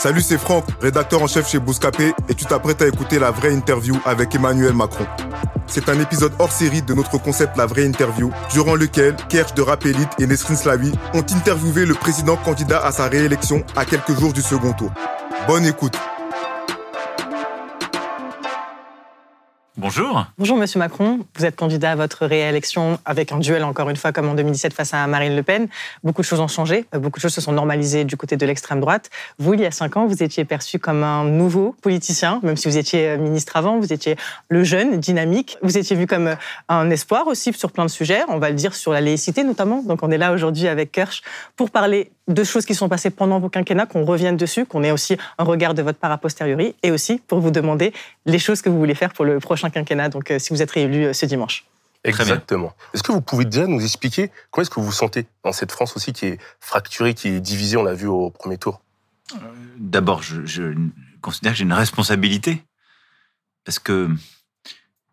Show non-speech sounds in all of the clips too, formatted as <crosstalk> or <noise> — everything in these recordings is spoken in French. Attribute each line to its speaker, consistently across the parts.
Speaker 1: Salut, c'est Franck, rédacteur en chef chez Bouscapé, et tu t'apprêtes à écouter la vraie interview avec Emmanuel Macron. C'est un épisode hors série de notre concept La vraie interview, durant lequel Kersh de Rapelite et Nesrin Slawi ont interviewé le président candidat à sa réélection à quelques jours du second tour. Bonne écoute.
Speaker 2: Bonjour.
Speaker 3: Bonjour Monsieur Macron, vous êtes candidat à votre réélection avec un duel encore une fois comme en 2017 face à Marine Le Pen. Beaucoup de choses ont changé, euh, beaucoup de choses se sont normalisées du côté de l'extrême droite. Vous, il y a cinq ans, vous étiez perçu comme un nouveau politicien, même si vous étiez euh, ministre avant, vous étiez le jeune, dynamique. Vous étiez vu comme euh, un espoir aussi sur plein de sujets, on va le dire sur la laïcité notamment. Donc on est là aujourd'hui avec Kirsch pour parler de choses qui sont passées pendant vos quinquennats, qu'on revienne dessus, qu'on ait aussi un regard de votre part a posteriori, et aussi pour vous demander les choses que vous voulez faire pour le prochain quinquennat, donc euh, si vous êtes réélu euh, ce dimanche.
Speaker 4: Exactement. Est-ce que vous pouvez déjà nous expliquer comment est-ce que vous vous sentez dans cette France aussi qui est fracturée, qui est divisée, on l'a vu au premier tour?
Speaker 2: D'abord, je, je considère que j'ai une responsabilité. Parce que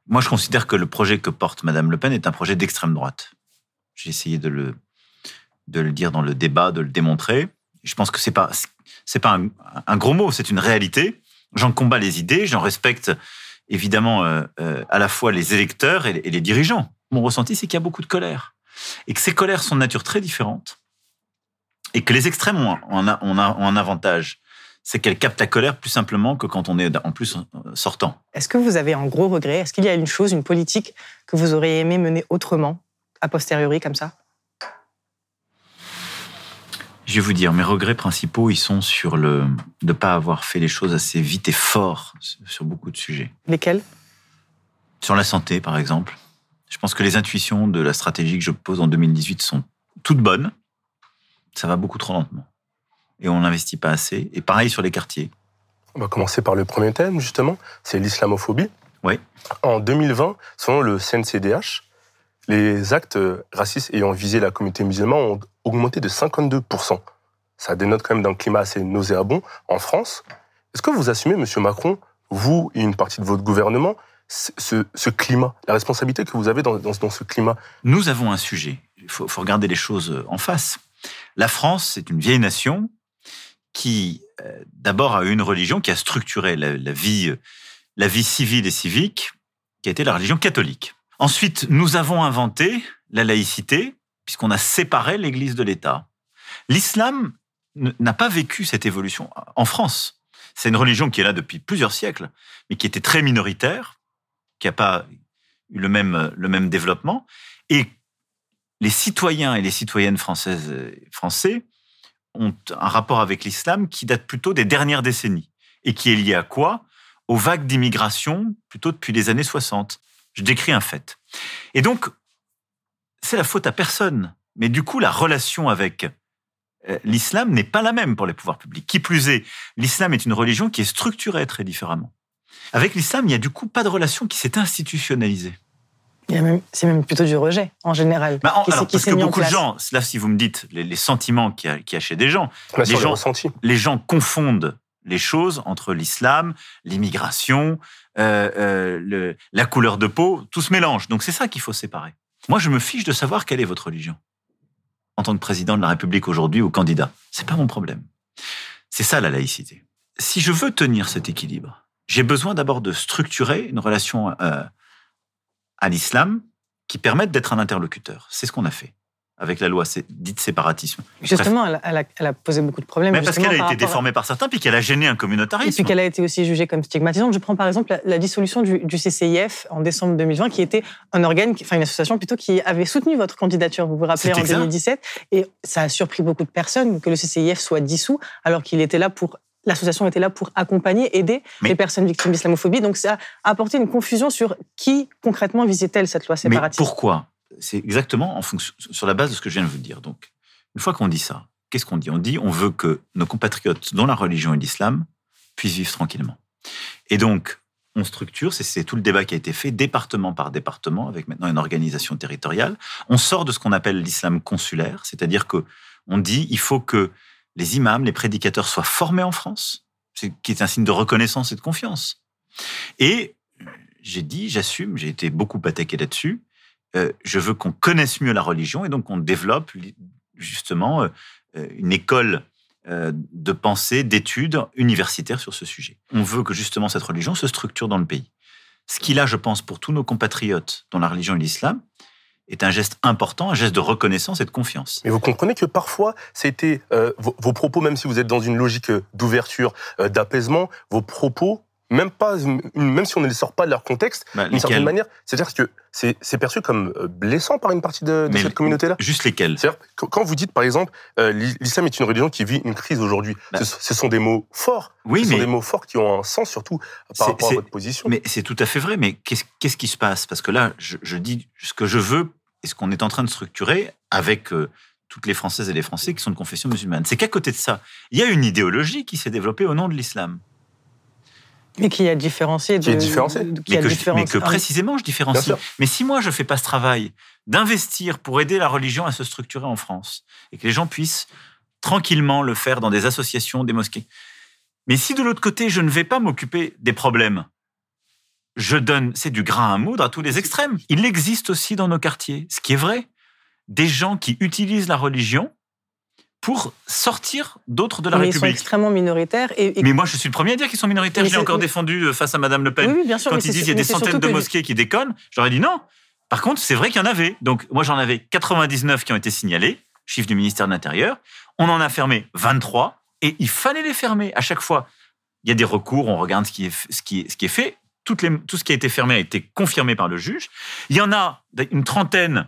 Speaker 2: moi, je considère que le projet que porte Madame Le Pen est un projet d'extrême droite. J'ai essayé de le, de le dire dans le débat, de le démontrer. Je pense que c'est pas, c'est pas un, gros mot, c'est une réalité. J'en combats les idées, j'en respecte évidemment euh, euh, à la fois les électeurs et les, dirigeants. Mon ressenti, c'est qu'il y a beaucoup de colère. Et que ces colères sont de nature très différente. Et que les extrêmes ont, un, avantage. C'est qu'elles captent la colère plus simplement que quand on est en plus sortant.
Speaker 3: Est-ce que vous avez un gros regret? Est-ce qu'il y a une chose, une politique que vous auriez aimé mener autrement, a posteriori, comme ça?
Speaker 2: Je vais vous dire, mes regrets principaux, ils sont sur le de ne pas avoir fait les choses assez vite et fort sur beaucoup de sujets.
Speaker 3: Lesquels?
Speaker 2: Sur la santé, par exemple. Je pense que les intuitions de la stratégie que je pose en 2018 sont toutes bonnes. Ça va beaucoup trop lentement. Et on n'investit pas assez. Et pareil sur les quartiers.
Speaker 4: On va commencer par le premier thème, justement, c'est l'islamophobie.
Speaker 2: Oui.
Speaker 4: En 2020, selon le CNCDH, les actes racistes ayant visé la communauté musulmane ont augmenté de 52%. Ça dénote quand même d'un climat assez nauséabond en France. Est-ce que vous assumez, Monsieur Macron, vous et une partie de votre gouvernement, ce, climat, la responsabilité que vous avez dans, ce climat?
Speaker 2: Nous avons un sujet. Il faut, regarder les choses en face. La France, c'est une vieille nation qui, euh, d'abord, a eu une religion qui a structuré euh, la vie civile et civique, qui a été la religion catholique. Ensuite, nous avons inventé la laïcité, puisqu'on a séparé l'Église de l'État. L'islam n'a pas vécu cette évolution en France. C'est une religion qui est là depuis plusieurs siècles, mais qui était très minoritaire, qui n'a pas eu le même, le même développement. Et les citoyens et les citoyennes françaises et français ont un rapport avec l'islam qui date plutôt des dernières décennies et qui est lié à quoi? Aux vagues d'immigration plutôt depuis les années 60. Je décris un fait. Et donc, c'est la faute à personne. Mais du coup, la relation avec euh, l'islam n'est pas la même pour les pouvoirs publics. Qui plus est, l'islam est une religion qui est structurée très différemment. Avec l'islam, il n'y a du coup pas de relation qui s'est institutionnalisée.
Speaker 3: C'est même plutôt du rejet, en général.
Speaker 2: Bah, en-
Speaker 3: qui s'est-
Speaker 2: alors,
Speaker 3: qui
Speaker 2: parce que beaucoup de gens, là, si vous me dites les, les sentiments qu'il y, a- qu'il y a chez des gens, les gens confondent les choses entre l'islam, l'immigration, euh, euh, la couleur de peau, tout se mélange. Donc c'est ça qu'il faut séparer. Moi, je me fiche de savoir quelle est votre religion en tant que président de la République aujourd'hui ou candidat. C'est pas mon problème. C'est ça la laïcité. Si je veux tenir cet équilibre, j'ai besoin d'abord de structurer une relation euh, à l'islam qui permette d'être un interlocuteur. C'est ce qu'on a fait avec la loi dite séparatisme.
Speaker 3: Justement, elle a, elle posé beaucoup de problèmes.
Speaker 2: Mais parce qu'elle a
Speaker 3: par
Speaker 2: été
Speaker 3: à-
Speaker 2: déformée par certains, puis qu'elle a gêné un
Speaker 3: Et
Speaker 2: communautarisme.
Speaker 3: puis qu'elle a été aussi jugée comme stigmatisante. Je prends par exemple la, la dissolution du, du CCIF en décembre 2020, qui était un organe, enfin une association plutôt, qui avait soutenu votre candidature, vous vous rappelez, en
Speaker 2: exact.
Speaker 3: 2017. Et ça a surpris beaucoup de personnes que le CCIF soit dissous, alors qu'il était là pour. L'association était là pour accompagner, aider
Speaker 2: Mais-
Speaker 3: les personnes victimes d'islamophobie. Donc ça a apporté une confusion sur qui concrètement visait-elle cette loi
Speaker 2: Mais
Speaker 3: séparatiste?
Speaker 2: pourquoi? C'est exactement en fonction, sur la base de ce que je viens de vous dire. Donc, Une fois qu'on dit ça, qu'est-ce qu'on dit? On dit on veut que nos compatriotes dont la religion est l'islam puissent vivre tranquillement. Et donc, on structure, c'est tout le débat qui a été fait, département par département, avec maintenant une organisation territoriale. On sort de ce qu'on appelle l'islam consulaire, c'est-à-dire que on dit il faut que les imams, les prédicateurs soient formés en France, qui est un signe de reconnaissance et de confiance. Et j'ai dit, j'assume, j'ai été beaucoup attaqué là-dessus. Euh, je veux qu'on connaisse mieux la religion et donc qu'on développe justement euh, une école euh, de pensée, d'études universitaires sur ce sujet. On veut que justement cette religion se structure dans le pays. Ce qui là, je pense, pour tous nos compatriotes dont la religion est l'islam, est un geste important, un geste de reconnaissance et de confiance.
Speaker 4: Mais vous comprenez que parfois, c'était vos, propos, même si vous êtes dans une logique d'ouverture, d'apaisement, vos propos même pas, même si on ne les sort pas de leur contexte, bah, d'une certaine manière, c'est-à-dire que c'est perçu comme euh, blessant par une partie de, cette communauté-là.
Speaker 2: Juste lesquels?
Speaker 4: C'est-à-dire quand vous dites par exemple, euh, l'islam est une religion qui vit une crise aujourd'hui, bah. ce, sont des mots forts.
Speaker 2: Oui,
Speaker 4: ce
Speaker 2: mais
Speaker 4: sont des mots forts qui ont un sens surtout par rapport à votre position.
Speaker 2: Mais c'est tout à fait vrai. Mais qu'est-ce qui se passe? Parce que là, je, dis ce que je veux et ce qu'on est en train de structurer avec euh, toutes les Françaises et les Français qui sont de confession musulmane. C'est qu'à côté de ça, il y a une idéologie qui s'est développée au nom de l'islam. <laughs>
Speaker 3: Mais qui a différencié. De,
Speaker 4: qui est différencié.
Speaker 2: mais, que, mais, que, précisément je différencie. Mais si moi je fais pas ce travail d'investir pour aider la religion à se structurer en France et que les gens puissent tranquillement le faire dans des associations, des mosquées. Mais si de l'autre côté je ne vais pas m'occuper des problèmes, je donne, c'est du grain à moudre à tous les extrêmes. Il existe aussi dans nos quartiers, ce qui est vrai, des gens qui utilisent la religion pour sortir d'autres de la
Speaker 3: mais
Speaker 2: République.
Speaker 3: Ils sont extrêmement minoritaires. Et,
Speaker 2: Mais moi, je suis le premier à dire qu'ils sont minoritaires. J'ai encore défendu euh, face à Madame Le Pen.
Speaker 3: Oui, bien sûr,
Speaker 2: Quand ils disent qu'il y a des centaines de mosquées qui déconnent, j'aurais dit non. Par contre, c'est vrai qu'il y en avait. Donc, moi, j'en avais 99 qui ont été signalés, chiffre du ministère de l'Intérieur. On en a fermé 23 et il fallait les fermer. À chaque fois, il y a des recours, on regarde ce qui est, ce qui est, ce qui est fait. Toutes les, tout ce qui a été fermé a été confirmé par le juge. Il y en a une trentaine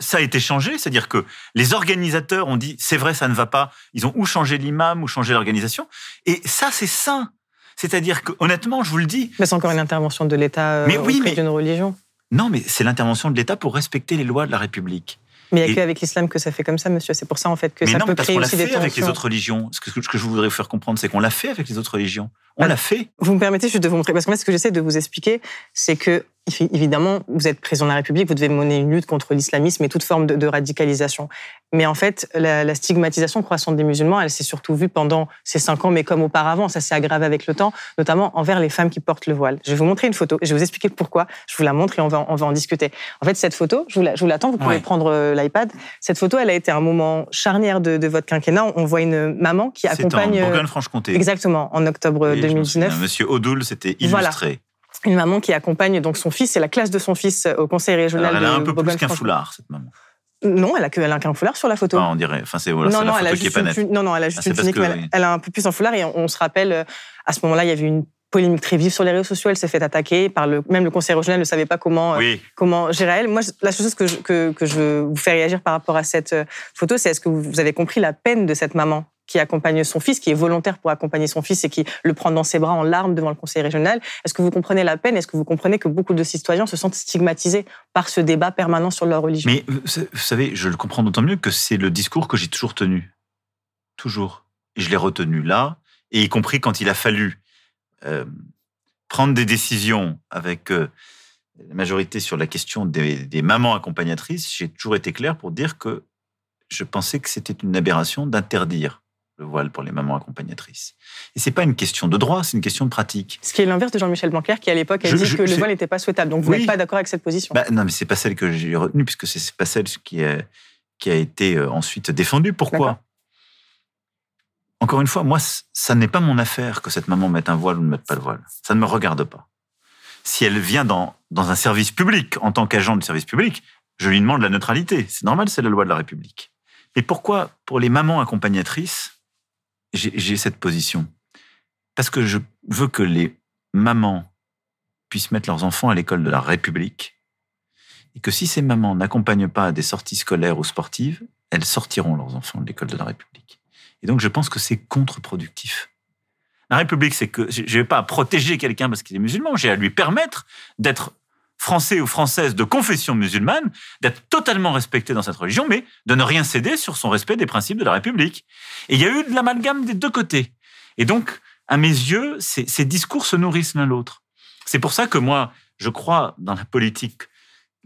Speaker 2: ça a été changé, c'est-à-dire que les organisateurs ont dit c'est vrai, ça ne va pas. Ils ont ou changé l'imam ou changé l'organisation. Et ça, c'est sain. C'est-à-dire que honnêtement, je vous le dis.
Speaker 3: Mais c'est encore une intervention de l'État euh, mais oui, mais... d'une religion.
Speaker 2: Non, mais c'est l'intervention de l'État pour respecter les lois de la République.
Speaker 3: Mais il n'y a qu'avec l'islam que ça fait comme ça, monsieur. C'est pour ça, en fait, que ça peut créer aussi des tensions.
Speaker 2: l'a fait avec les autres religions. Ce que, ce que je voudrais vous faire comprendre, c'est qu'on l'a fait avec les autres religions. On l'a fait.
Speaker 3: Vous me permettez juste de vous montrer, parce que ce que j'essaie de vous expliquer, c'est que évidemment, vous êtes président de la République, vous devez mener une lutte contre l'islamisme et toute forme de, radicalisation. Mais en fait, la, stigmatisation croissante des musulmans, elle s'est surtout vue pendant ces cinq ans, mais comme auparavant, ça s'est aggravé avec le temps, notamment envers les femmes qui portent le voile. Je vais vous montrer une photo, et je vais vous expliquer pourquoi. Je vous la montre et on va, on va en discuter. En fait, cette photo, je vous, l'attends, vous pouvez prendre euh, l'iPad. Cette photo, elle a été un moment charnière de, votre quinquennat. On voit une maman qui accompagne...
Speaker 2: C'est en Bourgogne-Franche-Comté.
Speaker 3: Exactement, en octobre 2019.
Speaker 2: Monsieur Odoul, c'était illustré
Speaker 3: une maman qui accompagne donc son fils et la classe de son fils au conseil régional
Speaker 2: Alors, elle
Speaker 3: a
Speaker 2: un peu plus qu'un foulard, cette maman.
Speaker 3: Non, elle a que, elle a qu'un foulard sur la photo.
Speaker 2: on dirait. Enfin, c'est voilà, non, non, la
Speaker 3: photo qui est pas nette. Non, non, elle a juste ah, une tunique, elle, elle, a un peu plus en foulard et on, se rappelle, euh, à ce moment-là, il y avait une polémique très vive sur les réseaux sociaux. Elle s'est fait attaquer par le, même le conseil régional ne savait pas comment, euh, comment gérer elle. Moi, la chose que je, que, que je vous fais réagir par rapport à cette euh, photo, c'est est-ce que vous avez compris la peine de cette maman? Qui accompagne son fils, qui est volontaire pour accompagner son fils et qui le prend dans ses bras en larmes devant le conseil régional. Est-ce que vous comprenez la peine? Est-ce que vous comprenez que beaucoup de citoyens se sentent stigmatisés par ce débat permanent sur leur religion?
Speaker 2: Mais vous savez, je le comprends d'autant mieux que c'est le discours que j'ai toujours tenu. Toujours. Et je l'ai retenu là, et y compris quand il a fallu euh, prendre des décisions avec euh, la majorité sur la question des, des mamans accompagnatrices, j'ai toujours été clair pour dire que je pensais que c'était une aberration d'interdire le voile pour les mamans accompagnatrices. Et c'est pas une question de droit, c'est une question de pratique.
Speaker 3: Ce qui est l'inverse de Jean-Michel Blanquer, qui à l'époque a dit que le voile n'était pas souhaitable. Donc vous n'êtes pas d'accord avec cette position
Speaker 2: bah, Non, mais c'est pas celle que j'ai retenue, puisque c'est pas celle qui a, qui a été euh, ensuite défendue. Pourquoi? Encore une fois, moi, ça n'est pas mon affaire que cette maman mette un voile ou ne mette pas le voile. Ça ne me regarde pas. Si elle vient dans, dans un service public, en tant qu'agent de service public, je lui demande la neutralité. C'est normal, c'est la loi de la République. Et pourquoi, pour les mamans accompagnatrices, j'ai cette position Parce que je veux que les mamans puissent mettre leurs enfants à l'école de la République et que si ces mamans n'accompagnent pas à des sorties scolaires ou sportives, elles sortiront leurs enfants de l'école de la République. Et donc je pense que c'est contre-productif. La République, c'est que je n'ai pas à protéger quelqu'un parce qu'il est musulman, j'ai à lui permettre d'être Français ou Françaises de confession musulmane d'être totalement respecté dans cette religion, mais de ne rien céder sur son respect des principes de la République. Et il y a eu de l'amalgame des deux côtés. Et donc, à mes yeux, ces, ces discours se nourrissent l'un l'autre. C'est pour ça que moi, je crois dans la politique,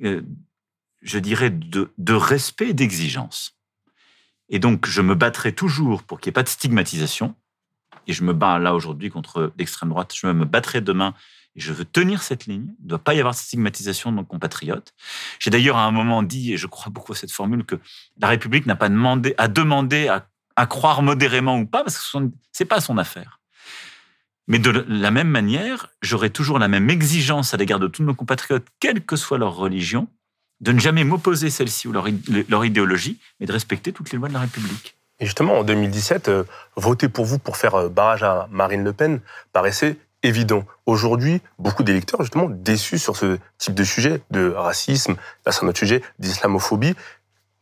Speaker 2: euh, je dirais, de, de respect et d'exigence. Et donc, je me battrai toujours pour qu'il n'y ait pas de stigmatisation. Et je me bats là aujourd'hui contre l'extrême droite. Je me battrai demain je veux tenir cette ligne. Il ne doit pas y avoir de stigmatisation de nos compatriotes. J'ai d'ailleurs à un moment dit, et je crois beaucoup à cette formule, que la République n'a pas demandé, à demander à, à croire modérément ou pas, parce que ce n'est pas son affaire. Mais de la même manière, j'aurai toujours la même exigence à l'égard de tous nos compatriotes, quelle que soit leur religion, de ne jamais m'opposer celle-ci ou leur, leur, idéologie, mais de respecter toutes les lois de la République.
Speaker 4: Et justement, en 2017, euh, voter pour vous pour faire euh, barrage à Marine Le Pen paraissait évident. Aujourd'hui, beaucoup d'électeurs, justement, déçus sur ce type de sujet, de racisme, là c'est un autre sujet, d'islamophobie,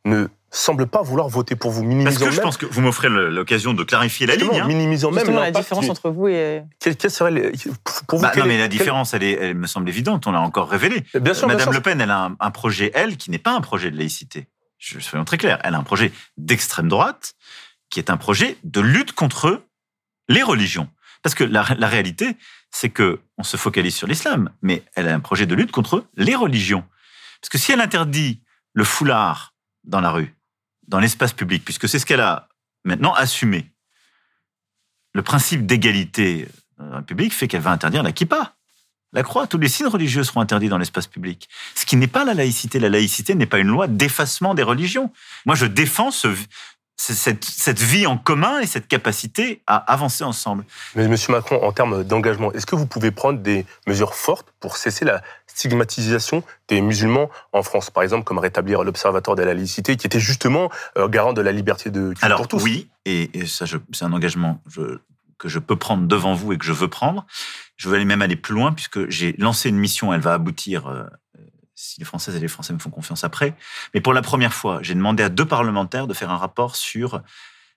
Speaker 4: ne semblent pas vouloir voter pour vous.
Speaker 2: Minimisant Parce que je pense que vous m'offrez l'occasion de clarifier la ligne. Hein.
Speaker 4: Minimisant même
Speaker 3: la différence entre vous et...
Speaker 4: Quelle, serait les,
Speaker 2: pour vous, bah, Non, mais la différence, elle, est, elle, me semble évidente, on l'a encore révélée.
Speaker 4: Bien sûr,
Speaker 2: Madame
Speaker 4: bien
Speaker 2: Le Pen, elle a un, un projet, elle, qui n'est pas un projet de laïcité. Je, soyons très clairs. Elle a un projet d'extrême droite, qui est un projet de lutte contre les religions. Parce que la, réalité, c'est que on se focalise sur l'islam, mais elle a un projet de lutte contre les religions. Parce que si elle interdit le foulard dans la rue, dans l'espace public, puisque c'est ce qu'elle a maintenant assumé. Le principe d'égalité dans le public fait qu'elle va interdire la kippa. La croix, tous les signes religieux seront interdits dans l'espace public. Ce qui n'est pas la laïcité. La laïcité n'est pas une loi d'effacement des religions. Moi, je défends ce, cette, cette, vie en commun et cette capacité à avancer ensemble.
Speaker 4: Mais Monsieur Macron, en termes d'engagement, est-ce que vous pouvez prendre des mesures fortes pour cesser la stigmatisation des musulmans en France, par exemple, comme rétablir l'Observatoire de la laïcité, qui était justement euh, garant de la liberté de culte
Speaker 2: Alors,
Speaker 4: pour tous?
Speaker 2: Oui, et, et ça, c'est un engagement je, que je peux prendre devant vous et que je veux prendre. Je veux aller même aller plus loin, puisque j'ai lancé une mission, elle va aboutir euh, si les Françaises et les Français me font confiance après. Mais pour la première fois, j'ai demandé à deux parlementaires de faire un rapport sur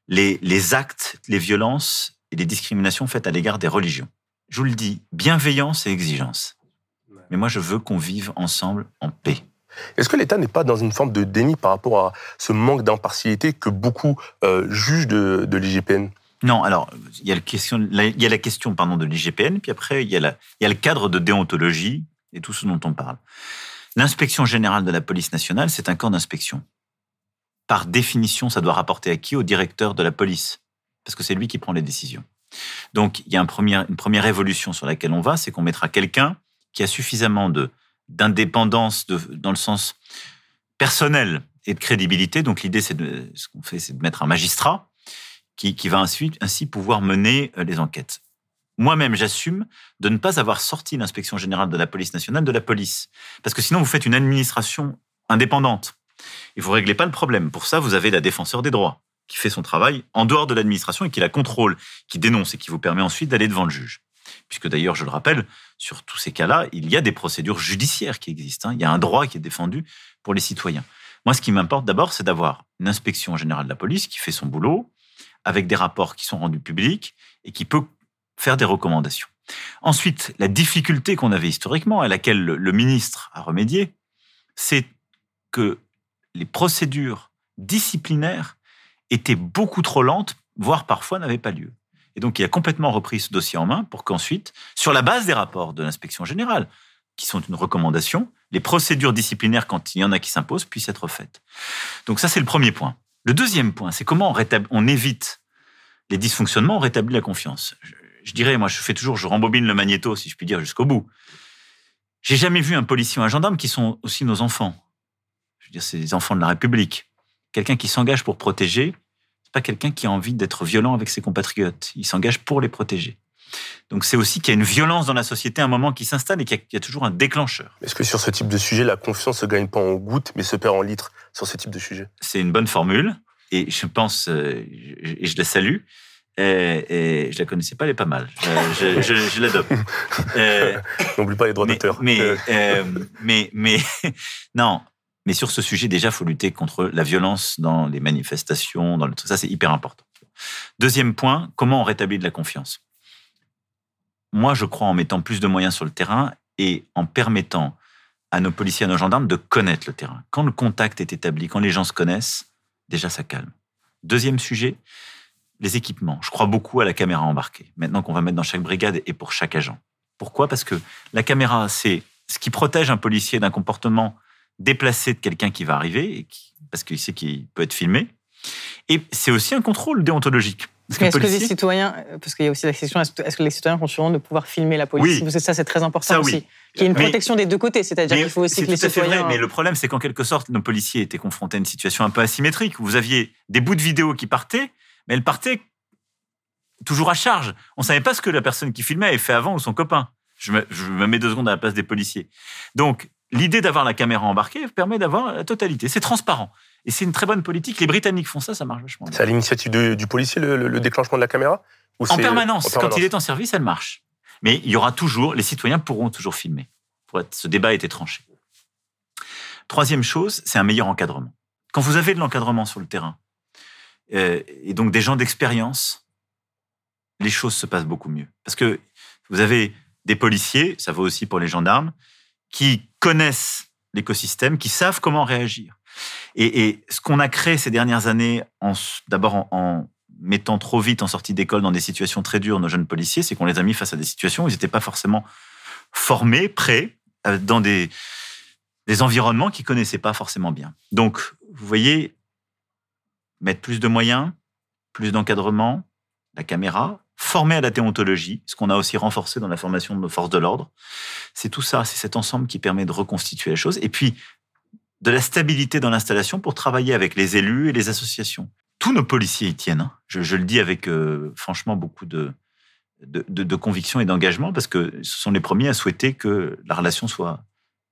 Speaker 2: les, les actes, les violences et les discriminations faites à l'égard des religions. Je vous le dis, bienveillance et exigence. Mais moi, je veux qu'on vive ensemble en paix.
Speaker 4: Est-ce que l'État n'est pas dans une forme de déni par rapport à ce manque d'impartialité que beaucoup euh, jugent de, de l'IGPN?
Speaker 2: Non, alors il y a la question, il y a la question pardon de l'IGPN, puis après il y, a la, il y a le cadre de déontologie et tout ce dont on parle. L'inspection générale de la police nationale, c'est un camp d'inspection. Par définition, ça doit rapporter à qui? Au directeur de la police, parce que c'est lui qui prend les décisions. Donc, il y a une première, évolution sur laquelle on va, c'est qu'on mettra quelqu'un qui a suffisamment d'indépendance dans le sens personnel et de crédibilité. Donc, l'idée, c'est de, ce qu'on fait, c'est de mettre un magistrat qui, va ainsi, ainsi pouvoir mener euh, les enquêtes moi-même, j'assume de ne pas avoir sorti l'inspection générale de la police nationale de la police. Parce que sinon, vous faites une administration indépendante. Et vous ne réglez pas le problème. Pour ça, vous avez la défenseur des droits, qui fait son travail en dehors de l'administration et qui la contrôle, qui dénonce et qui vous permet ensuite d'aller devant le juge. Puisque d'ailleurs, je le rappelle, sur tous ces cas-là, il y a des procédures judiciaires qui existent. Hein. Il y a un droit qui est défendu pour les citoyens. Moi, ce qui m'importe d'abord, c'est d'avoir une inspection générale de la police qui fait son boulot, avec des rapports qui sont rendus publics et qui peut faire des recommandations. Ensuite, la difficulté qu'on avait historiquement, à laquelle le ministre a remédié, c'est que les procédures disciplinaires étaient beaucoup trop lentes, voire parfois n'avaient pas lieu. Et donc, il a complètement repris ce dossier en main pour qu'ensuite, sur la base des rapports de l'inspection générale, qui sont une recommandation, les procédures disciplinaires, quand il y en a qui s'imposent, puissent être faites. Donc ça, c'est le premier point. Le deuxième point, c'est comment on, on évite les dysfonctionnements, on rétablit la confiance je dirais, moi, je fais toujours, je rembobine le magnéto, si je puis dire, jusqu'au bout. J'ai jamais vu un policier ou un gendarme qui sont aussi nos enfants. Je veux dire, c'est les enfants de la République. Quelqu'un qui s'engage pour protéger, c'est pas quelqu'un qui a envie d'être violent avec ses compatriotes. Il s'engage pour les protéger. Donc c'est aussi qu'il y a une violence dans la société, un moment qui s'installe et qu'il y, a toujours un déclencheur.
Speaker 4: Est-ce que sur ce type de sujet, la confiance se gagne pas en gouttes, mais se perd en litres sur ce type de sujet?
Speaker 2: C'est une bonne formule et je pense, euh, et je la salue, et, et, je la connaissais pas, elle est pas mal. Je, je, <laughs> je, l'adopte.
Speaker 4: Euh, N'oublie pas les droits d'auteur.
Speaker 2: Mais, euh, mais, mais, <laughs> non. Mais sur ce sujet, déjà, faut lutter contre la violence dans les manifestations, dans le Ça, c'est hyper important. Deuxième point, comment on rétablit de la confiance? Moi, je crois en mettant plus de moyens sur le terrain et en permettant à nos policiers, à nos gendarmes de connaître le terrain. Quand le contact est établi, quand les gens se connaissent, déjà ça calme. Deuxième sujet, les équipements. Je crois beaucoup à la caméra embarquée, maintenant qu'on va mettre dans chaque brigade et pour chaque agent. Pourquoi? Parce que la caméra, c'est ce qui protège un policier d'un comportement déplacé de quelqu'un qui va arriver, et qui, parce qu'il sait qu'il peut être filmé. Et c'est aussi un contrôle déontologique.
Speaker 3: Parce que, est-ce que les citoyens, parce qu'il y a aussi la question, est-ce que les citoyens ont sûrement de pouvoir filmer la police?
Speaker 2: Oui.
Speaker 3: Parce que ça, c'est très important
Speaker 2: Ça, oui.
Speaker 3: aussi. Qu'il y ait une
Speaker 2: Mais-
Speaker 3: protection des deux côtés, c'est-à-dire qu'il faut aussi que les
Speaker 2: tout
Speaker 3: citoyens.
Speaker 2: vrai, mais le problème, c'est qu'en quelque sorte, nos policiers étaient confrontés à une situation un peu asymétrique. où Vous aviez des bouts de vidéo qui partaient, mais elles partaient toujours à charge. On ne savait pas ce que la personne qui filmait avait fait avant ou son copain. Je me, je me mets deux secondes à la place des policiers. Donc, l'idée d'avoir la caméra embarquée permet d'avoir la totalité. C'est transparent. Et c'est une très bonne politique. Les Britanniques font ça, ça marche vachement bien.
Speaker 4: C'est à l'initiative du policier, le, le- le déclenchement de la caméra Ou
Speaker 2: En permanence.
Speaker 4: en
Speaker 2: Quand il est en service, elle marche. Mais il y aura toujours, les citoyens pourront toujours filmer. Pour être- ce débat a été tranché. Troisième chose, c'est un meilleur encadrement. Quand vous avez de l'encadrement sur le terrain, et donc des gens d'expérience, les choses se passent beaucoup mieux. Parce que vous avez des policiers, ça vaut aussi pour les gendarmes, qui connaissent l'écosystème, qui savent comment réagir. Et, ce qu'on a créé ces dernières années, d'abord en, mettant trop vite en sortie d'école dans des situations très dures nos jeunes policiers, c'est qu'on les a mis face à des situations où ils n'étaient pas forcément formés, prêts, euh, dans des, des environnements qu'ils connaissaient pas forcément bien. Donc, vous voyez, mettre plus de moyens, plus d'encadrement, la caméra, former à la déontologie, ce qu'on a aussi renforcé dans la formation de nos forces de l'ordre. C'est tout ça, c'est cet ensemble qui permet de reconstituer les choses. Et puis, de la stabilité dans l'installation pour travailler avec les élus et les associations. Tous nos policiers y tiennent. hein. Je, le dis avec euh, franchement beaucoup de conviction et d'engagement parce que ce sont les premiers à souhaiter que la relation soit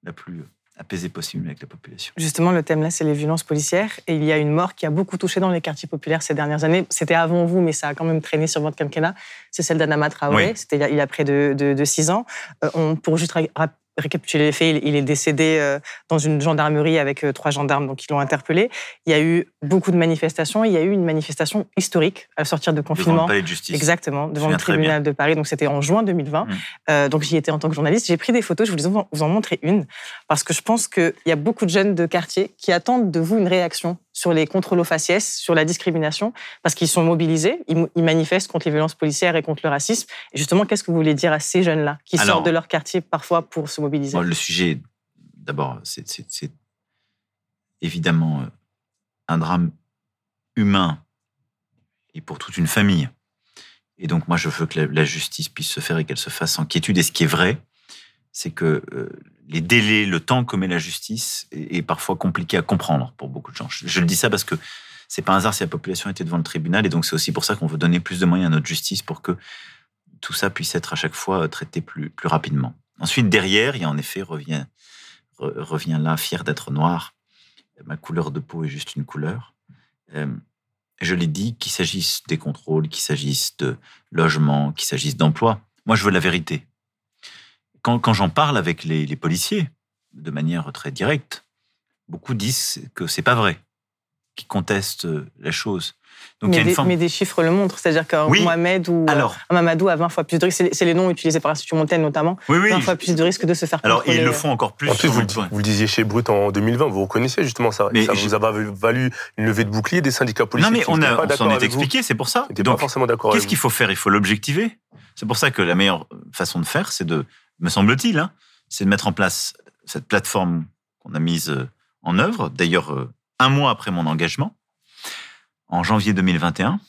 Speaker 2: la plus apaisée possible avec la population.
Speaker 3: Justement, le thème là, c'est les violences policières. Et il y a une mort qui a beaucoup touché dans les quartiers populaires ces dernières années. C'était avant vous, mais ça a quand même traîné sur votre quinquennat. C'est celle d'Anama Traoré.
Speaker 2: Oui.
Speaker 3: C'était il y a- il y a près de, de, de six ans. Euh, on, pour juste ra- récapituler les faits, il, est décédé euh, dans une gendarmerie avec euh, trois gendarmes, donc ils l'ont interpellé. Il y a eu beaucoup de manifestations. Il y a eu une manifestation historique à sortir de
Speaker 2: Devant
Speaker 3: confinement.
Speaker 2: le palais de justice.
Speaker 3: Exactement, devant le tribunal de Paris. Donc c'était en juin 2020.
Speaker 2: Mm.
Speaker 3: Euh, donc j'y étais en tant que journaliste. J'ai pris des photos. Je voulais vous en- vous en montrer une parce que je pense qu'il y a beaucoup de jeunes de quartier qui attendent de vous une réaction sur les contrôles aux faciès, sur la discrimination, parce qu'ils sont mobilisés, ils, manifestent contre les violences policières et contre le racisme. Et justement, qu'est-ce que vous voulez dire à ces jeunes-là qui
Speaker 2: Alors-
Speaker 3: sortent de leur quartier parfois pour se mobiliser?
Speaker 2: Bon, le sujet, d'abord, c'est- c'est c'est évidemment euh, un drame humain et pour toute une famille. Et donc, moi, je veux que la, la justice puisse se faire et qu'elle se fasse sans quiétude. Et ce qui est vrai, c'est que euh, les délais, le temps que met la justice est, parfois compliqué à comprendre pour beaucoup de gens. Je, le dis ça parce que c'est pas un hasard si la population était devant le tribunal. Et donc, c'est aussi pour ça qu'on veut donner plus de moyens à notre justice pour que tout ça puisse être à chaque fois traité plus, rapidement. Ensuite, derrière, il y a en effet, revient, re- revient là, fier d'être noir. Ma couleur de peau est juste une couleur. Euh, je l'ai dit, qu'il s'agisse des contrôles, qu'il s'agisse de logement, qu'il s'agisse d'emploi. Moi, je veux la vérité. Quand, quand j'en parle avec les, les policiers, de manière très directe, beaucoup disent que c'est pas vrai, qu'ils contestent euh, la chose. Donc il y
Speaker 3: mais,
Speaker 2: a une
Speaker 3: des,
Speaker 2: forme.
Speaker 3: mais des chiffres le montrent, c'est-à-dire qu'un
Speaker 2: Oui.
Speaker 3: Mohamed ou
Speaker 2: Alors,
Speaker 3: un Mamadou a 20 fois plus de risques. C'est les- noms utilisés par l'Institut Montaigne notamment.
Speaker 2: oui, oui.
Speaker 3: 20 fois plus de risques de se faire
Speaker 2: Alors,
Speaker 3: contrôler.
Speaker 2: ils le font encore plus.
Speaker 4: En plus, vous, vous le disiez chez Brut en 2020, vous reconnaissez justement ça.
Speaker 2: Mais
Speaker 4: ça
Speaker 2: je-
Speaker 4: vous a valu une levée de bouclier des syndicats policiers.
Speaker 2: Non, mais
Speaker 4: qui
Speaker 2: on, a,
Speaker 4: pas
Speaker 2: on
Speaker 4: d'accord
Speaker 2: s'en est
Speaker 4: avec vous,
Speaker 2: expliqué, c'est pour ça.
Speaker 4: qui n'étaient pas
Speaker 2: Donc,
Speaker 4: forcément d'accord avec
Speaker 2: Qu'est-ce qu'il faut faire? Il faut l'objectiver. C'est pour ça que la meilleure façon de faire, c'est de, me semble-t-il, hein, c'est de mettre en place cette plateforme qu'on a mise euh, en œuvre. D'ailleurs, euh, un mois après mon engagement, en janvier 2021,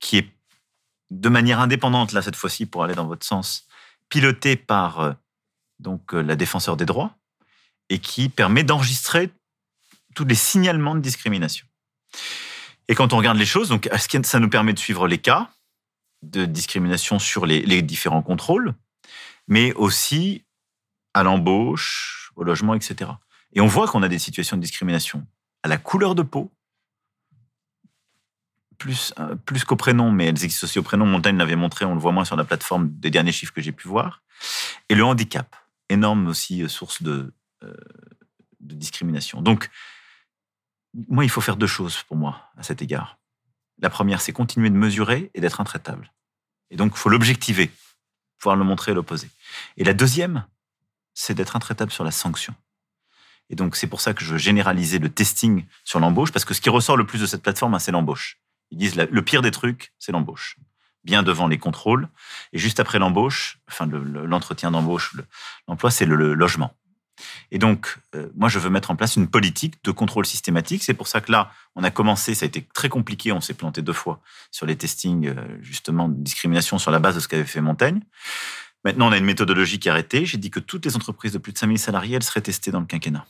Speaker 2: qui est de manière indépendante, là, cette fois-ci, pour aller dans votre sens, pilotée par euh, donc, la défenseur des droits et qui permet d'enregistrer tous les signalements de discrimination. Et quand on regarde les choses, donc, ça nous permet de suivre les cas de discrimination sur les différents contrôles, mais aussi à l'embauche, au logement, etc. Et on voit qu'on a des situations de discrimination à la couleur de peau, plus, euh, plus qu'au prénom, mais elles existent aussi au prénom. Montaigne l'avait montré, on le voit moins sur la plateforme des derniers chiffres que j'ai pu voir. Et le handicap, énorme aussi euh, source euh, de discrimination. Donc, moi, il faut faire deux choses pour moi à cet égard. La première, c'est continuer de mesurer et d'être intraitable. Et donc, il faut l'objectiver, pouvoir le montrer et l'opposer. Et la deuxième, c'est d'être intraitable sur la sanction. Et donc, c'est pour ça que je généralisais le testing sur l'embauche, parce que ce qui ressort le plus de cette plateforme, hein, c'est l'embauche. Ils disent le pire des trucs, c'est l'embauche. Bien devant les contrôles. Et juste après l'embauche, enfin, le- le- l'entretien d'embauche, le- l'emploi, c'est le logement. Et donc, euh, moi, je veux mettre en place une politique de contrôle systématique. C'est pour ça que là, on a commencé, ça a été très compliqué, on s'est planté deux fois sur les testings, euh, justement, de discrimination sur la base de ce qu'avait fait Montaigne. Maintenant, on a une méthodologie qui est arrêtée. J'ai dit que toutes les entreprises de plus de 5000 salariés, elles seraient testées dans le quinquennat.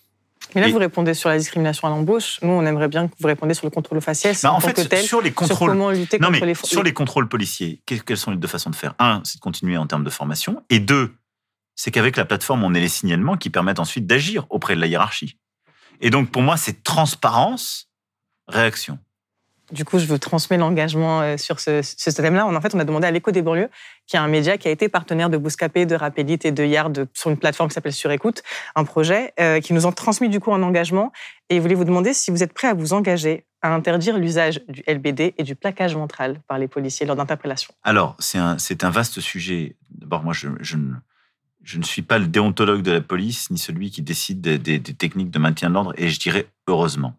Speaker 3: Mais là,
Speaker 2: Et-
Speaker 3: vous répondez sur la discrimination à l'embauche. Nous, on aimerait bien que vous répondiez sur le contrôle faciès
Speaker 2: Bah,
Speaker 3: en,
Speaker 2: en
Speaker 3: tant que
Speaker 2: fait,
Speaker 3: tel.
Speaker 2: sur les
Speaker 3: Sur
Speaker 2: contrôles,
Speaker 3: comment lutter
Speaker 2: non,
Speaker 3: contre
Speaker 2: mais
Speaker 3: les
Speaker 2: sur les contrôles policiers, que- quelles sont les deux façons de faire? Un, c'est de continuer en termes de formation. Et deux, c'est qu'avec la plateforme, on ait les signalements qui permettent ensuite d'agir auprès de la hiérarchie. Et donc, pour moi, c'est transparence, réaction.
Speaker 3: Du coup, je veux transmettre l'engagement euh, sur ce, ce thème-là. En fait, on a demandé à l'Écho des banlieues, qui est un média qui a été partenaire de Bouscapé, de Rapidite et de Yard sur une plateforme qui s'appelle Surécoute, un projet euh, qui nous ont transmis du coup un engagement. Et ils voulaient vous demander si vous êtes prêt à vous engager à interdire l'usage du LBD et du plaquage ventral par les policiers lors d'interpellations.
Speaker 2: Alors, c'est un, c'est un vaste sujet. D'abord, moi, je, je ne, je ne suis pas le déontologue de la police, ni celui qui décide des, techniques de maintien de l'ordre, et je dirais heureusement.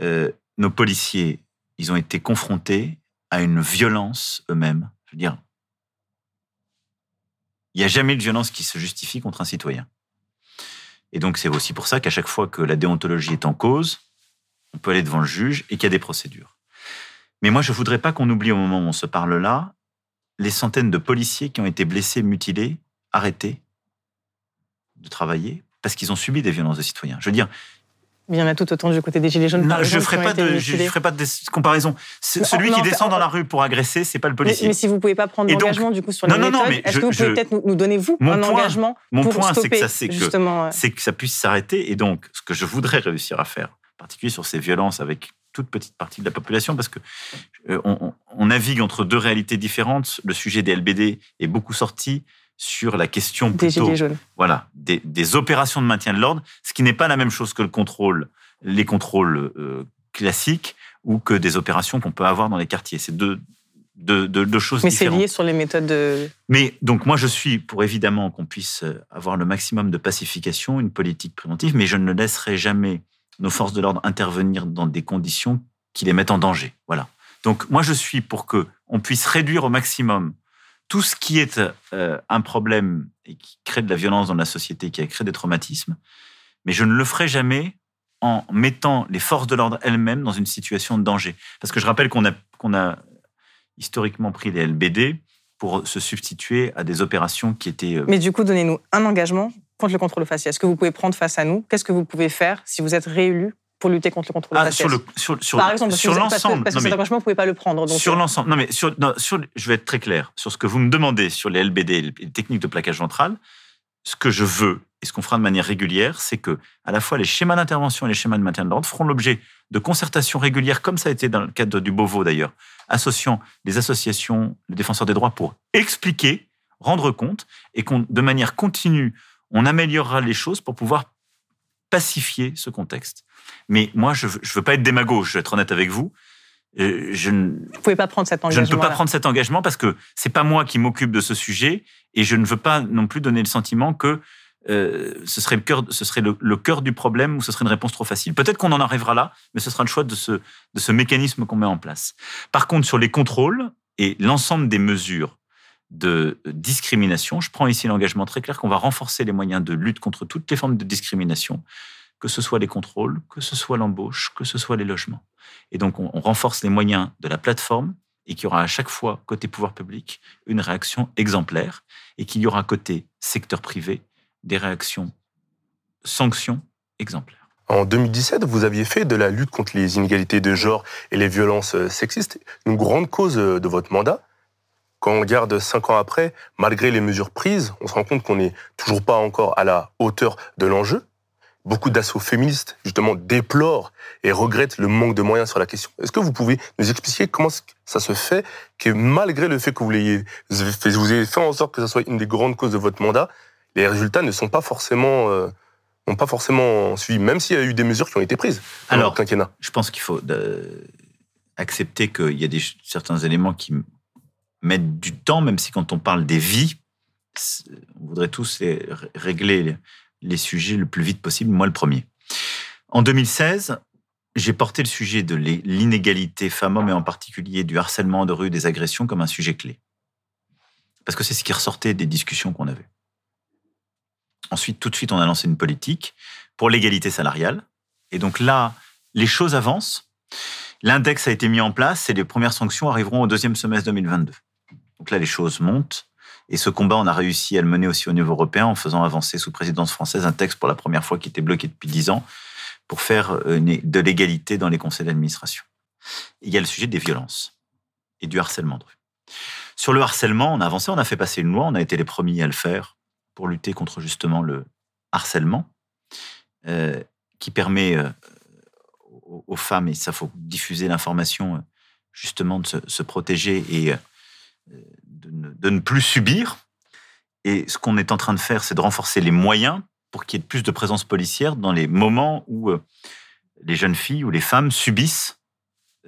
Speaker 2: Euh, nos policiers, ils ont été confrontés à une violence eux-mêmes. Je veux dire, il n'y a jamais de violence qui se justifie contre un citoyen. Et donc, c'est aussi pour ça qu'à chaque fois que la déontologie est en cause, on peut aller devant le juge et qu'il y a des procédures. Mais moi, je voudrais pas qu'on oublie au moment où on se parle là les centaines de policiers qui ont été blessés, mutilés, arrêtés de travailler parce qu'ils ont subi des violences de citoyens. Je veux dire,
Speaker 3: Il y en a tout autant du côté des Gilets jaunes.
Speaker 2: non, je
Speaker 3: exemple,
Speaker 2: ferai pas de, je,
Speaker 3: mutilés.
Speaker 2: je ferai pas de comparaison.
Speaker 3: Mais
Speaker 2: Celui
Speaker 3: on
Speaker 2: qui descend dans la rue pour agresser, c'est pas le
Speaker 3: Mais,
Speaker 2: policier.
Speaker 3: mais si vous pouvez pas prendre l'engagement du coup sur
Speaker 2: Non,
Speaker 3: les
Speaker 2: non,
Speaker 3: méthodes,
Speaker 2: mais
Speaker 3: est-ce que vous pouvez peut-être nous, nous donner vous
Speaker 2: Mon
Speaker 3: un
Speaker 2: point-
Speaker 3: engagement
Speaker 2: mon
Speaker 3: pour
Speaker 2: point, c'est que ça, c'est que-
Speaker 3: justement euh,
Speaker 2: c'est que ça puisse s'arrêter. Et donc, ce que je voudrais réussir à faire, en particulier sur ces violences avec toute petite partie de la population, parce que euh, on, on- on navigue entre deux réalités différentes. Le sujet des LBD est beaucoup sorti sur la question
Speaker 3: des
Speaker 2: plutôt
Speaker 3: jaunes.
Speaker 2: voilà, des, des opérations de maintien de l'ordre, ce qui n'est pas la même chose que le contrôle, les contrôles euh, classiques ou que des opérations qu'on peut avoir dans les quartiers. C'est deux, deux, deux- deux choses
Speaker 3: Mais c'est
Speaker 2: différentes.
Speaker 3: lié sur les méthodes de.
Speaker 2: Mais donc moi je suis pour évidemment qu'on puisse avoir le maximum de pacification, une politique préventive, mais je ne laisserai jamais nos forces de l'ordre intervenir dans des conditions qui les mettent en danger. Voilà. Donc moi je suis pour que on puisse réduire au maximum tout ce qui est euh, un problème et qui crée de la violence dans la société, qui a créé des traumatismes, mais je ne le ferai jamais en mettant les forces de l'ordre elles-mêmes dans une situation de danger. Parce que je rappelle qu'on a, a historiquement pris les LBD pour se substituer à des opérations qui étaient... euh,
Speaker 3: Mais du coup, donnez-nous un engagement contre le contrôle faciès. Est-ce que vous pouvez prendre face à nous? Qu'est-ce que vous pouvez faire si vous êtes réélu? Pour lutter contre le contrôle
Speaker 2: ah, sur le sur, sur,
Speaker 3: Par exemple, parce
Speaker 2: sur l'ensemble.
Speaker 3: parce que cet engagement, vous ne pouvez pas le prendre. Donc,
Speaker 2: sur l'ensemble. Non, mais sur, non, sur, je vais être très clair. Sur ce que vous me demandez sur les LBD, les techniques de plaquage ventral, ce que je veux et ce qu'on fera de manière régulière, c'est que à la fois les schémas d'intervention et les schémas de maintien de l'ordre feront l'objet de concertations régulières, comme ça a été dans le cadre du Beauvau d'ailleurs, associant les associations, les défenseurs des droits pour expliquer, rendre compte, et qu'on, de manière continue, on améliorera les choses pour pouvoir pacifier ce contexte. Mais moi, je ne veux pas être démagogue, je vais être honnête avec vous. Euh, Je ne,
Speaker 3: vous pouvez pas prendre cet
Speaker 2: je
Speaker 3: engagement.
Speaker 2: ne peux pas prendre cet engagement parce que c'est pas moi qui m'occupe de ce sujet et je ne veux pas non plus donner le sentiment que euh, ce serait, le cœur, ce serait le, le cœur du problème ou ce serait une réponse trop facile. Peut-être qu'on en arrivera là, mais ce sera le choix de ce, de ce mécanisme qu'on met en place. Par contre, sur les contrôles et l'ensemble des mesures de discrimination, je prends ici l'engagement très clair qu'on va renforcer les moyens de lutte contre toutes les formes de discrimination, que ce soit les contrôles, que ce soit l'embauche, que ce soit les logements. Et donc, on, renforce les moyens de la plateforme et qu'il y aura à chaque fois, côté pouvoir public, une réaction exemplaire et qu'il y aura côté secteur privé des réactions sanctions exemplaires.
Speaker 4: En 2017, vous aviez fait de la lutte contre les inégalités de genre et les violences sexistes une grande cause de votre mandat. Quand on regarde cinq ans après, malgré les mesures prises, on se rend compte qu'on n'est toujours pas encore à la hauteur de l'enjeu. Beaucoup d'assauts féministes, justement, déplorent et regrettent le manque de moyens sur la question. Est-ce que vous pouvez nous expliquer comment ça se fait que malgré le fait que vous fait, vous avez fait en sorte que ce soit une des grandes causes de votre mandat, les résultats ne sont pas forcément, euh, n'ont pas forcément suivi, même s'il y a eu des mesures qui ont été prises
Speaker 2: Alors,
Speaker 4: le quinquennat?
Speaker 2: Je pense qu'il faut euh, accepter qu'il y a des, certains éléments qui m- mettent du temps, même si quand on parle des vies, on voudrait tous régler les- sujets le plus vite possible, moi le premier. En 2016, j'ai porté le sujet de l'inégalité femmes-hommes et en particulier du harcèlement de rue, des agressions comme un sujet clé. Parce que c'est ce qui ressortait des discussions qu'on avait. Ensuite, tout de suite, on a lancé une politique pour l'égalité salariale. Et donc là, les choses avancent. L'index a été mis en place et les premières sanctions arriveront au deuxième semestre 2022. Donc là, les choses montent. Et ce combat, on a réussi à le mener aussi au niveau européen en faisant avancer sous présidence française un texte pour la première fois qui était bloqué depuis dix ans pour faire euh, de l'égalité dans les conseils d'administration. Il y a le sujet des violences et du harcèlement. Sur le harcèlement, on a avancé, on a fait passer une loi, on a été les premiers à le faire pour lutter contre justement le harcèlement, euh, qui permet euh, aux, femmes, et ça faut diffuser l'information, justement de se, se protéger et de ne, de ne plus subir. Et ce qu'on est en train de faire, c'est de renforcer les moyens pour qu'il y ait plus de présence policière dans les moments où euh, les jeunes filles ou les femmes subissent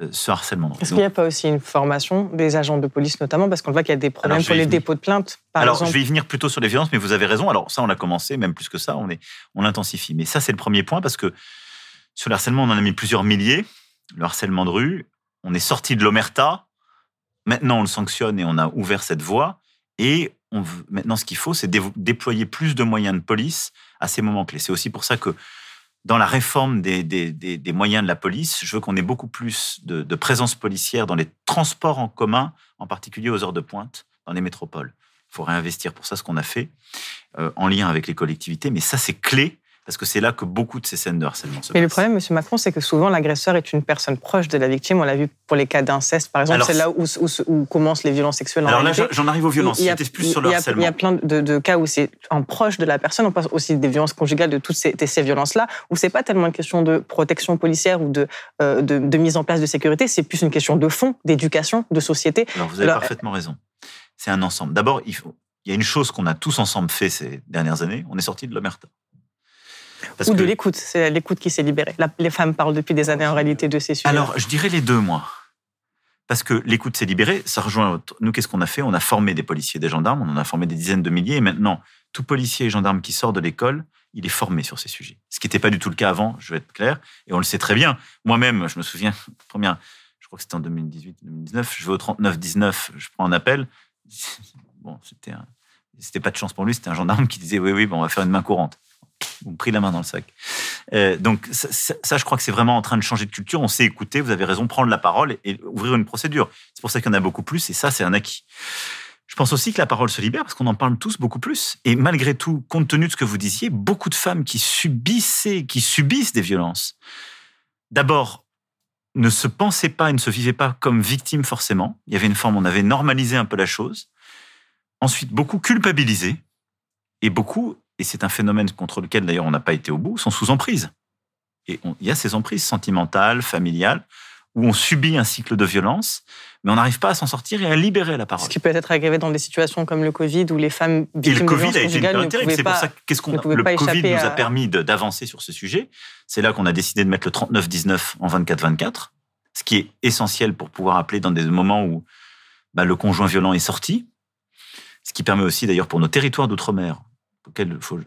Speaker 2: euh, ce harcèlement.
Speaker 3: Est-ce qu'il n'y a pas aussi une formation des agents de police notamment Parce qu'on voit qu'il y a des problèmes
Speaker 2: Alors,
Speaker 3: pour les dépôts de plainte, par
Speaker 2: Alors,
Speaker 3: exemple.
Speaker 2: je vais y venir plutôt sur les violences, mais vous avez raison. Alors, ça, on l'a commencé, même plus que ça, on, est, on l'intensifie. Mais ça, c'est le premier point, parce que sur le harcèlement, on en a mis plusieurs milliers. Le harcèlement de rue, on est sorti de l'omerta. Maintenant, on le sanctionne et on a ouvert cette voie. Et maintenant, ce qu'il faut, c'est dé- déployer plus de moyens de police à ces moments clés. C'est aussi pour ça que dans la réforme des, moyens de la police, je veux qu'on ait beaucoup plus de, de présence policière dans les transports en commun, en particulier aux heures de pointe, dans les métropoles. Il faut réinvestir pour ça ce qu'on a fait euh, en lien avec les collectivités, mais ça c'est clé parce que c'est là que beaucoup de ces scènes de harcèlement se
Speaker 3: Mais le problème, M. Macron, c'est que souvent l'agresseur est une personne proche de la victime. On l'a vu pour les cas d'inceste, par exemple. C'est là où, où- où commencent les violences sexuelles. en
Speaker 2: Alors là, j'en arrive aux violences.
Speaker 3: Il y a-
Speaker 2: J'étais plus sur le
Speaker 3: il y a-
Speaker 2: harcèlement.
Speaker 3: Il y a plein de, de cas où c'est en proche de la personne. On passe aussi des violences conjugales, de toutes ces, violences-là, où c'est pas tellement une question de protection policière ou de, euh, de, de mise en place de sécurité, c'est plus une question de fond, d'éducation, de société.
Speaker 2: Alors, vous avez
Speaker 3: Alors,
Speaker 2: parfaitement raison. C'est un ensemble. D'abord, il, faut- il y a une chose qu'on a tous ensemble fait ces dernières années. On est sorti de l'omerta. Parce
Speaker 3: ou de
Speaker 2: que-
Speaker 3: l'écoute. C'est l'écoute qui s'est libérée. La- les femmes parlent depuis des années en réalité de ces sujets.
Speaker 2: Alors, je dirais les deux, moi. Parce que l'écoute s'est libérée, ça rejoint. Nous, qu'est-ce qu'on a fait? On a formé des policiers, des gendarmes, on en a formé des dizaines de milliers, et maintenant, tout policier et gendarme qui sort de l'école, il est formé sur ces sujets. Ce qui n'était pas du tout le cas avant, je vais être clair, et on le sait très bien. Moi-même, je me souviens, <laughs> première, je crois que c'était en 2018-2019, je vais au 39-19, je prends un appel. <laughs> Bon, c'était un- c'était pas de chance pour lui, c'était un gendarme qui disait oui, oui, bon, on va faire une main courante. Me pris la main dans le sac. Euh, donc ça, je crois que c'est vraiment en train de changer de culture. On sait écouter, vous avez raison, prendre la parole et, ouvrir une procédure. C'est pour ça qu'il y en a beaucoup plus et ça, c'est un acquis. Je pense aussi que la parole se libère parce qu'on en parle tous beaucoup plus. Et malgré tout, compte tenu de ce que vous disiez, beaucoup de femmes qui subissaient, qui subissent des violences, d'abord, ne se pensaient pas et ne se vivaient pas comme victimes forcément. Il y avait une forme, on avait normalisé un peu la chose. Ensuite, beaucoup culpabilisés et beaucoup, et c'est un phénomène contre lequel d'ailleurs on n'a pas été au bout, sont sous emprise. Et il y a ces emprises sentimentales, familiales, où on subit un cycle de violence, mais on n'arrive pas à s'en sortir et à libérer la parole.
Speaker 3: Ce qui peut être aggravé dans des situations comme le Covid où les femmes
Speaker 2: Et
Speaker 3: victimes
Speaker 2: le
Speaker 3: de
Speaker 2: Covid
Speaker 3: violences
Speaker 2: a été une
Speaker 3: conjugales ne pouvaient
Speaker 2: C'est pour
Speaker 3: pas-
Speaker 2: ça que qu'est-ce qu'on le
Speaker 3: pas
Speaker 2: Covid nous a permis de- d'avancer sur ce sujet. C'est là qu'on a décidé de mettre le 39-19 en 24-24, ce qui est essentiel pour pouvoir appeler dans des moments où bah, le conjoint violent est sorti. Ce qui permet aussi d'ailleurs pour nos territoires d'outre-mer, il faut,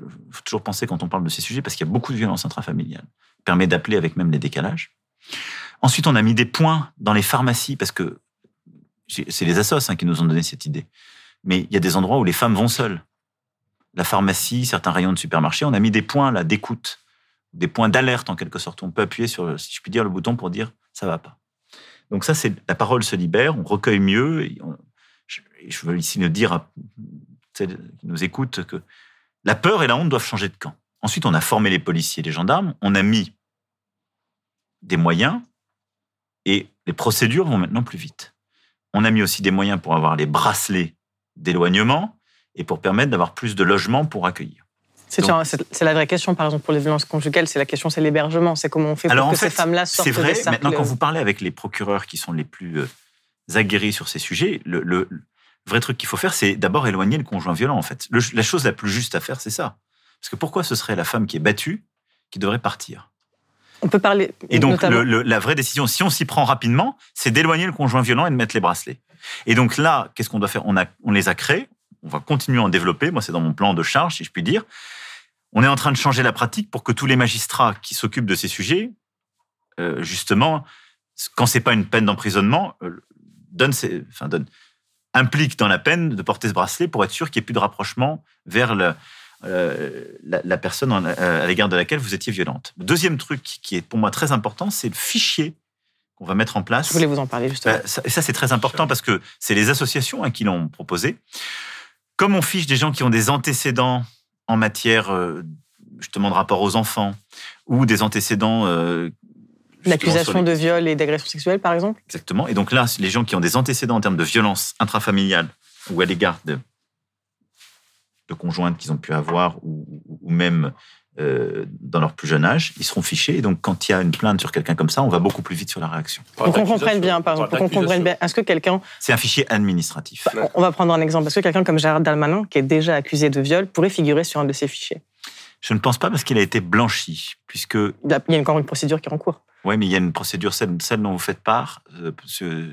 Speaker 2: toujours penser quand on parle de ces sujets, parce qu'il y a beaucoup de violences intrafamiliales. permet d'appeler avec même les décalages. Ensuite, on a mis des points dans les pharmacies, parce que c'est les assos hein, qui nous ont donné cette idée. Mais il y a des endroits où les femmes vont seules. La pharmacie, certains rayons de supermarché, on a mis des points là d'écoute, des points d'alerte en quelque sorte. On peut appuyer sur, si je puis dire, le bouton pour dire ça va pas. Donc ça, c'est la parole se libère, on recueille mieux. et je, veux ici nous dire à celles qui nous écoutent que la peur et la honte doivent changer de camp. Ensuite, on a formé les policiers et les gendarmes, on a mis des moyens et les procédures vont maintenant plus vite. On a mis aussi des moyens pour avoir les bracelets d'éloignement et pour permettre d'avoir plus de logements pour accueillir.
Speaker 3: C'est la vraie question, par exemple, pour les violences conjugales. C'est la question, c'est l'hébergement. C'est comment on fait
Speaker 2: Alors
Speaker 3: pour que
Speaker 2: fait,
Speaker 3: ces femmes-là sortent
Speaker 2: c'est vrai.
Speaker 3: des cercles.
Speaker 2: Maintenant, quand vous parlez avec les procureurs qui sont les plus euh, aguerris sur ces sujets, le, le- le vrai truc qu'il faut faire, c'est d'abord éloigner le conjoint violent. En fait, Le- la chose la plus juste à faire, c'est ça. Parce que pourquoi ce serait la femme qui est battue qui devrait partir?
Speaker 3: On peut parler.
Speaker 2: Et donc,
Speaker 3: notamment-
Speaker 2: le- le- la vraie décision, si on s'y prend rapidement, c'est d'éloigner le conjoint violent et de mettre les bracelets. Et donc là, qu'est-ce qu'on doit faire? On, a, on les a créés, on va continuer à en développer. Moi, c'est dans mon plan de charge, si je puis dire. On est en train de changer la pratique pour que tous les magistrats qui s'occupent de ces sujets, euh, justement, quand c'est pas une peine d'emprisonnement, euh, donne, enfin, donne, implique dans la peine de porter ce bracelet pour être sûr qu'il n'y ait plus de rapprochement vers le, euh, la, personne à l'égard de laquelle vous étiez violente. Le deuxième truc qui est pour moi très important, c'est le fichier qu'on va mettre en place.
Speaker 3: Je voulais vous en parler justement.
Speaker 2: et ça, c'est très important parce que c'est les associations hein, qui l'ont proposé. Comme on fiche des gens qui ont des antécédents en matière justement de rapport aux enfants ou des antécédents
Speaker 3: L'accusation de viol et d'agression sexuelle, par exemple?
Speaker 2: Exactement. Et donc là, les gens qui ont des antécédents en termes de violence intrafamiliale ou à l'égard de, de conjointes qu'ils ont pu avoir ou, même euh, dans leur plus jeune âge, ils seront fichés. Et donc, quand il y a une plainte sur quelqu'un comme ça, on va beaucoup plus vite sur la réaction.
Speaker 3: Pour qu'on comprenne bien, par exemple, qu'on comprenne bien, est-ce que quelqu'un...
Speaker 2: C'est un fichier administratif.
Speaker 3: On va prendre un exemple. Est-ce que quelqu'un comme Gérard Dalmanin, qui est déjà accusé de viol, pourrait figurer sur un de ces fichiers?
Speaker 2: Je ne pense pas parce qu'il a été blanchi, puisque...
Speaker 3: Il y a encore une procédure qui est en cours.
Speaker 2: Oui, mais il y a une procédure, celle, dont vous faites part, euh,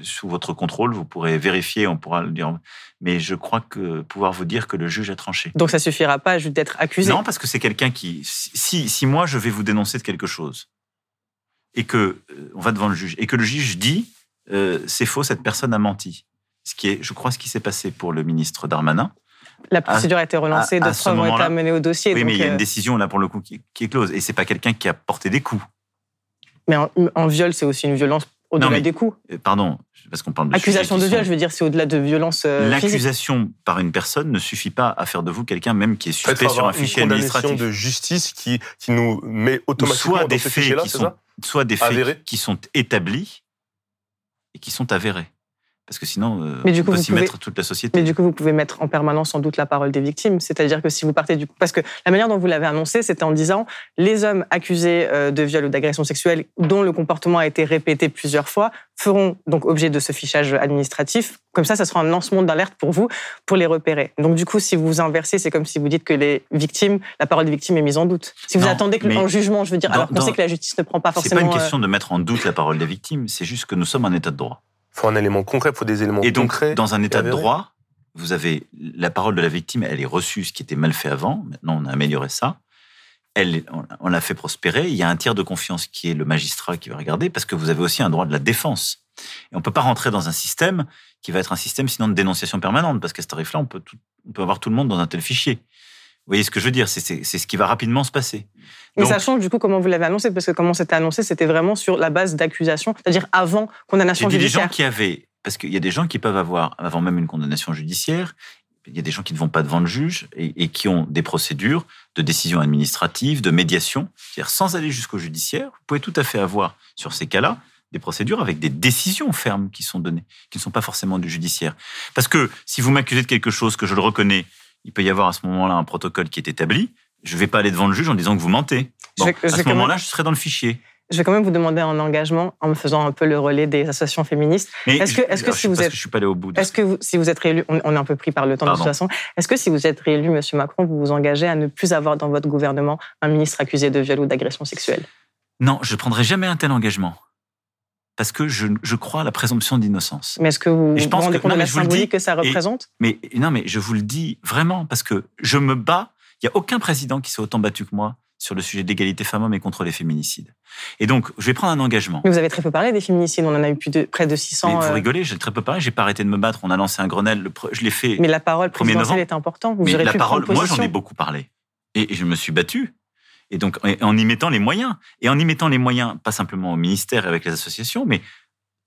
Speaker 2: sous votre contrôle, vous pourrez vérifier, on pourra le dire. Mais je crois que pouvoir vous dire que le juge a tranché.
Speaker 3: Donc ça suffira pas juste d'être accusé
Speaker 2: Non, parce que c'est quelqu'un qui. Si, si moi je vais vous dénoncer de quelque chose, et que euh, on va devant le juge, et que le juge dit euh, c'est faux, cette personne a menti. Ce qui est, je crois, ce qui s'est passé pour le ministre Darmanin.
Speaker 3: La procédure a été relancée, d'autres ont été amenées au dossier.
Speaker 2: Oui, mais il y a une décision là pour le coup qui, qui est close, et c'est pas quelqu'un qui a porté des coups.
Speaker 3: Mais en, viol, c'est aussi une violence au-delà des coups.
Speaker 2: Euh, pardon, parce qu'on parle de
Speaker 3: accusation de viol, je veux dire, c'est au-delà de violence. Euh,
Speaker 2: L'accusation par une personne ne suffit pas à faire de vous quelqu'un même qui est suspect sur un fichier une administratif.
Speaker 4: de justice qui, qui nous met automatiquement
Speaker 2: soit des faits qui sont, soit des faits qui sont établis et qui sont avérés parce que sinon, euh, mais du coup, on peut s'y mettre toute la société.
Speaker 3: Mais du coup, vous pouvez mettre en permanence sans doute la parole des victimes. C'est-à-dire que si vous partez du... Parce que la manière dont vous l'avez annoncé, c'était en disant les hommes accusés euh, de viol ou d'agression sexuelle dont le comportement a été répété plusieurs fois feront donc objet de ce fichage administratif. Comme ça, ça sera un lancement d'alerte pour vous, pour les repérer. Donc du coup, si vous inversez, c'est comme si vous dites que les victimes, la parole des victimes est mise en doute. Si vous attendez que le jugement, je veux dire, alors qu'on sait que la justice ne prend pas forcément...
Speaker 2: C'est pas une question euh, de mettre en doute la parole des victimes, c'est juste que nous sommes en état de droit
Speaker 4: faut un élément concret, il faut des éléments
Speaker 2: et donc,
Speaker 4: concrets.
Speaker 2: Dans un état de droit, vous avez la parole de la victime, elle est reçue, ce qui était mal fait avant. Maintenant, on a amélioré ça. Elle, on l'a fait prospérer. Il y a un tiers de confiance qui est le magistrat qui va regarder, parce que vous avez aussi un droit de la défense. Et on ne peut pas rentrer dans un système qui va être un système sinon de dénonciation permanente, parce qu'à ce tarif-là, on peut, on peut avoir tout le monde dans un tel fichier. Vous voyez ce que je veux dire C'est ce qui va rapidement se passer.
Speaker 3: Mais ça change du coup comment vous l'avez annoncé, parce que comment c'était annoncé, c'était vraiment sur la base d'accusation, c'est-à-dire avant condamnation judiciaire.
Speaker 2: Il y a des gens qui avaient, parce qu'il y a des gens qui peuvent avoir, avant même une condamnation judiciaire, il y a des gens qui ne vont pas devant le juge et, qui ont des procédures de décision administrative, de médiation, c'est-à-dire sans aller jusqu'au judiciaire. Vous pouvez tout à fait avoir sur ces cas-là des procédures avec des décisions fermes qui sont données, qui ne sont pas forcément du judiciaire. Parce que si vous m'accusez de quelque chose que je le reconnais, il peut y avoir à ce moment-là un protocole qui est établi. Je ne vais pas aller devant le juge en disant que vous mentez. à ce moment-là, je serai dans le fichier.
Speaker 3: Je vais quand même vous demander un engagement en me faisant un peu le relais des associations féministes.
Speaker 2: Est-ce que, est-ce que si vous êtes, je suis pas allé au bout.
Speaker 3: Est-ce que si vous êtes réélu, on, est un peu pris par le temps de toute façon. Est-ce que si vous êtes réélu, Monsieur Macron, vous vous engagez à ne plus avoir dans votre gouvernement un ministre accusé de viol ou d'agression sexuelle?
Speaker 2: Non, je ne prendrai jamais un tel engagement parce que je, je crois à la présomption d'innocence.
Speaker 3: Mais est-ce que vous, je pense vous rendez compte de la symbolique que ça représente?
Speaker 2: Mais non, mais je vous le dis vraiment parce que je me bats. Il n'y a aucun président qui s'est autant battu que moi sur le sujet d'égalité femmes-hommes et contre les féminicides. Et donc, je vais prendre un engagement.
Speaker 3: Mais vous avez très peu parlé des féminicides. On en a eu plus de, près de 600.
Speaker 2: Mais vous euh, rigolez, j'ai très peu parlé. J'ai pas arrêté de me battre. On a lancé un Grenelle. Je l'ai fait.
Speaker 3: Mais la parole présidentielle est importante. Vous
Speaker 2: mais la parole, moi, j'en ai beaucoup parlé. Et je me suis battu. Et donc, en y mettant les moyens. Et en y mettant les moyens, pas simplement au ministère et avec les associations, mais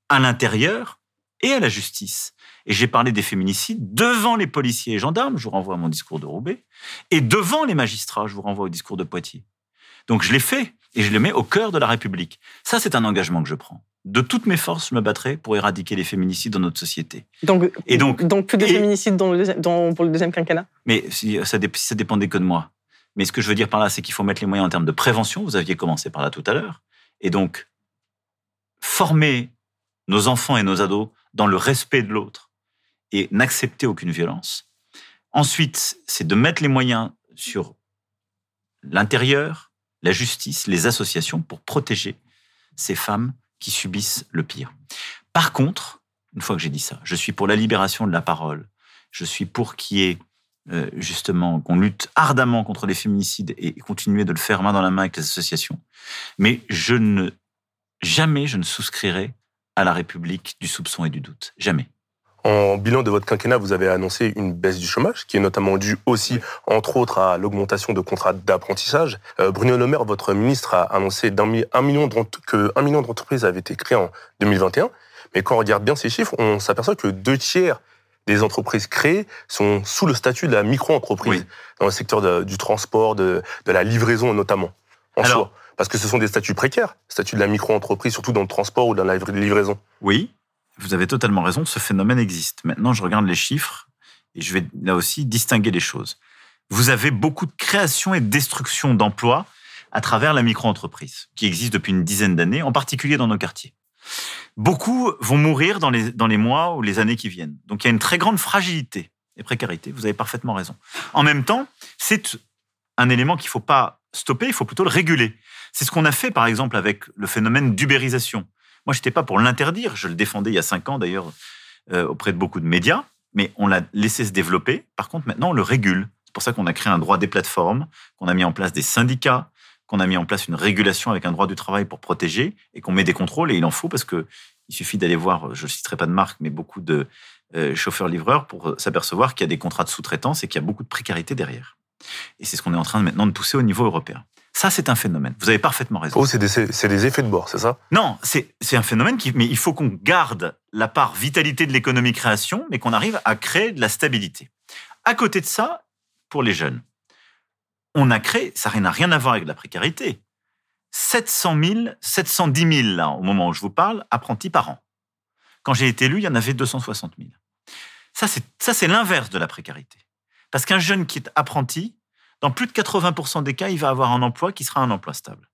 Speaker 2: à l'intérieur et à la justice. Et j'ai parlé des féminicides devant les policiers et gendarmes, je vous renvoie à mon discours de Roubaix, et devant les magistrats, je vous renvoie au discours de Poitiers. Donc je l'ai fait et je le mets au cœur de la République. Ça, c'est un engagement que je prends. De toutes mes forces, je me battrai pour éradiquer les féminicides dans notre société.
Speaker 3: Donc, et donc, donc plus de féminicides dans dans, pour le deuxième quinquennat?
Speaker 2: Mais si, ça, ça dépendait que de moi. Mais ce que je veux dire par là, c'est qu'il faut mettre les moyens en termes de prévention. Vous aviez commencé par là tout à l'heure. Et donc, former nos enfants et nos ados dans le respect de l'autre et n'accepter aucune violence. Ensuite, c'est de mettre les moyens sur l'intérieur, la justice, les associations pour protéger ces femmes qui subissent le pire. Par contre, une fois que j'ai dit ça, je suis pour la libération de la parole, je suis pour qu'il y ait euh, justement, qu'on lutte ardemment contre les féminicides et continuer de le faire main dans la main avec les associations. Mais je ne, jamais je ne souscrirai à la République du soupçon et du doute. Jamais.
Speaker 4: En bilan de votre quinquennat, vous avez annoncé une baisse du chômage, qui est notamment due aussi, entre autres, à l'augmentation de contrats d'apprentissage. Euh, Bruno Le Maire, votre ministre, a annoncé mi- un million que un million d'entreprises avaient été créées en 2021. Mais quand on regarde bien ces chiffres, on s'aperçoit que deux tiers des entreprises créées sont sous le statut de la micro-entreprise,
Speaker 2: Oui.
Speaker 4: dans le secteur de- du transport, de, de la livraison notamment, en
Speaker 2: Alors-
Speaker 4: soi. Parce que ce sont des statuts précaires, statut de la micro-entreprise, surtout dans le transport ou dans la livraison.
Speaker 2: Oui, vous avez totalement raison, ce phénomène existe. Maintenant, je regarde les chiffres et je vais là aussi distinguer les choses. Vous avez beaucoup de création et de destruction d'emplois à travers la micro-entreprise, qui existe depuis une dizaine d'années, en particulier dans nos quartiers. Beaucoup vont mourir dans les, mois ou les années qui viennent. Donc il y a une très grande fragilité et précarité, vous avez parfaitement raison. En même temps, c'est un élément qu'il ne faut pas stopper, il faut plutôt le réguler. C'est ce qu'on a fait, par exemple, avec le phénomène d'ubérisation. Moi, je n'étais pas pour l'interdire. Je le défendais il y a cinq ans, d'ailleurs, euh, auprès de beaucoup de médias. Mais on l'a laissé se développer. Par contre, maintenant, on le régule. C'est pour ça qu'on a créé un droit des plateformes, qu'on a mis en place des syndicats, qu'on a mis en place une régulation avec un droit du travail pour protéger et qu'on met des contrôles. Et il en faut parce que il suffit d'aller voir, je ne citerai pas de marque, mais beaucoup de euh, chauffeurs-livreurs pour s'apercevoir qu'il y a des contrats de sous-traitance et qu'il y a beaucoup de précarité derrière. Et c'est ce qu'on est en train maintenant de pousser au niveau européen. Ça, c'est un phénomène. Vous avez parfaitement raison.
Speaker 4: Oh, c'est des, effets de bord, c'est ça?
Speaker 2: Non, c'est c'est un phénomène qui. Mais il faut qu'on garde la part vitalité de l'économie création, mais qu'on arrive à créer de la stabilité. À côté de ça, pour les jeunes, on a créé, ça n'a rien à voir avec la précarité, 700 000, 710 000, là, au moment où je vous parle, apprentis par an. Quand j'ai été élu, il y en avait 260 000. Ça, c'est l'inverse de la précarité. Parce qu'un jeune qui est apprenti, dans plus de 80% des cas, il va avoir un emploi qui sera un emploi stable.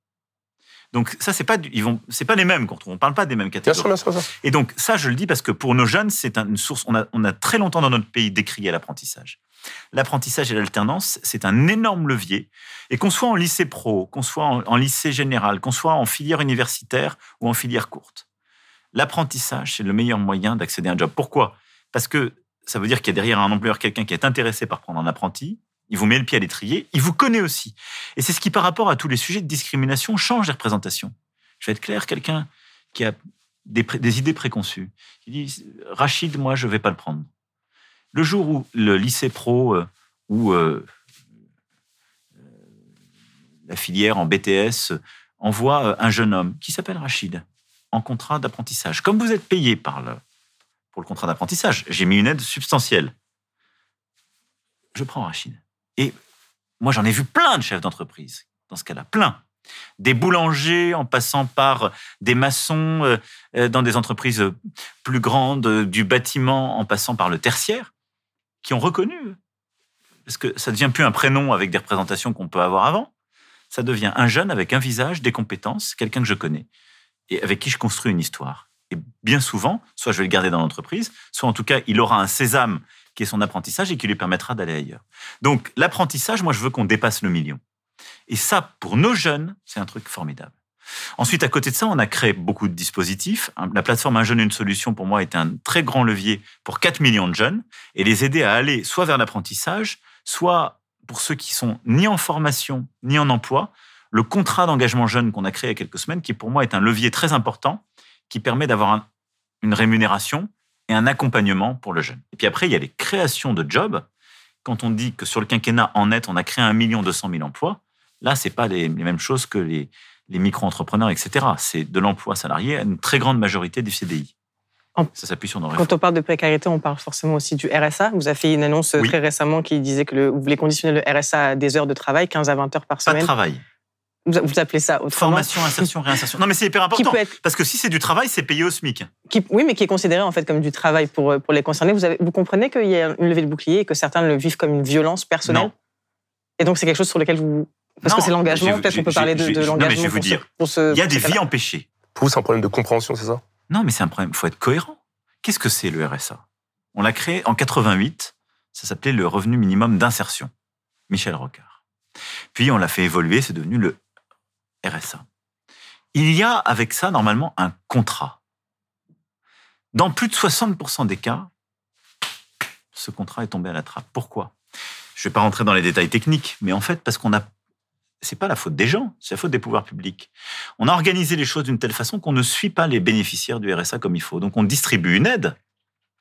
Speaker 2: Donc ça, c'est pas, ils vont, c'est pas les mêmes quand on ne parle pas des mêmes catégories.
Speaker 4: sûr, bien sûr, bien sûr.
Speaker 2: Et donc, ça, je le dis parce que pour nos jeunes, c'est un- une source. On a, on a très longtemps dans notre pays décrié l'apprentissage. L'apprentissage et l'alternance, c'est un énorme levier. Et qu'on soit en lycée pro, qu'on soit en, en lycée général, qu'on soit en filière universitaire ou en filière courte, l'apprentissage, c'est le meilleur moyen d'accéder à un job. Pourquoi? Parce que ça veut dire qu'il y a derrière un employeur quelqu'un qui est intéressé par prendre un apprenti. Il vous met le pied à l'étrier. Il vous connaît aussi. Et c'est ce qui, par rapport à tous les sujets de discrimination, change les représentations. Je vais être clair, quelqu'un qui a des, idées préconçues. Il dit Rachid, moi, je ne vais pas le prendre. Le jour où le lycée pro euh, ou euh, euh, la filière en BTS envoie un jeune homme qui s'appelle Rachid en contrat d'apprentissage, comme vous êtes payé par le, pour le contrat d'apprentissage, j'ai mis une aide substantielle. Je prends Rachid. Et moi, j'en ai vu plein de chefs d'entreprise dans ce cas-là, plein. Des boulangers en passant par des maçons euh, euh, dans des entreprises plus grandes, euh, du bâtiment en passant par le tertiaire, qui ont reconnu, parce que ça ne devient plus un prénom avec des représentations qu'on peut avoir avant, ça devient un jeune avec un visage, des compétences, quelqu'un que je connais, et avec qui je construis une histoire. Et bien souvent, soit je vais le garder dans l'entreprise, soit en tout cas, il aura un sésame qui est son apprentissage et qui lui permettra d'aller ailleurs. Donc l'apprentissage, moi, je veux qu'on dépasse le million. Et ça, pour nos jeunes, c'est un truc formidable. Ensuite, à côté de ça, on a créé beaucoup de dispositifs. La plateforme Un jeune, une solution, pour moi, est un très grand levier pour 4 millions de jeunes et les aider à aller soit vers l'apprentissage, soit pour ceux qui sont ni en formation, ni en emploi, le contrat d'engagement jeune qu'on a créé il y a quelques semaines, qui pour moi est un levier très important, qui permet d'avoir un- une rémunération et un accompagnement pour le jeune. Et puis après, il y a les créations de jobs. Quand on dit que sur le quinquennat, en net, on a créé 1 million 200 000 emplois, là, c'est pas les, les mêmes choses que les, les micro-entrepreneurs, etc. C'est de l'emploi salarié à une très grande majorité du CDI. Ça s'appuie sur nos.
Speaker 3: Quand on parle de précarité, on parle forcément aussi du RSA. Vous avez fait une annonce
Speaker 2: Oui.
Speaker 3: très récemment qui disait que le- vous voulez conditionner le RSA à des heures de travail, 15 à 20 heures par
Speaker 2: Pas de
Speaker 3: semaine.
Speaker 2: travail.
Speaker 3: Vous, appelez ça autrement
Speaker 2: Formation, insertion, réinsertion. Non, mais c'est hyper
Speaker 3: Qui
Speaker 2: important.
Speaker 3: peut être,
Speaker 2: Parce que si c'est du travail, c'est payé au SMIC.
Speaker 3: qui- oui, mais qui est considéré en fait comme du travail pour, euh, pour les concernés. Vous, avez, vous comprenez qu'il y a une levée de bouclier et que certains le vivent comme une violence personnelle?
Speaker 2: Non.
Speaker 3: Et donc c'est quelque chose sur lequel vous... Parce
Speaker 2: Non,
Speaker 3: que c'est l'engagement, peut-être qu'on peut parler de, de
Speaker 2: non, mais je
Speaker 3: l'engagement
Speaker 2: vais vous dire,
Speaker 3: ce...
Speaker 2: Il y a des vies empêchées.
Speaker 4: Pour vous, c'est un problème de compréhension, c'est ça?
Speaker 2: Non, mais c'est un problème. Il faut être cohérent. Qu'est-ce que c'est le RSA On l'a créé en 88. Ça s'appelait le revenu minimum d'insertion. Michel Rocard. Puis on l'a fait évoluer. C'est devenu le Il y a avec ça normalement un contrat. Dans plus de 60% des cas, ce contrat est tombé à la trappe. Pourquoi? Je ne vais pas rentrer dans les détails techniques, mais en fait, parce qu'on a c'est pas la faute des gens, c'est la faute des pouvoirs publics. On a organisé les choses d'une telle façon qu'on ne suit pas les bénéficiaires du RSA comme il faut. Donc on distribue une aide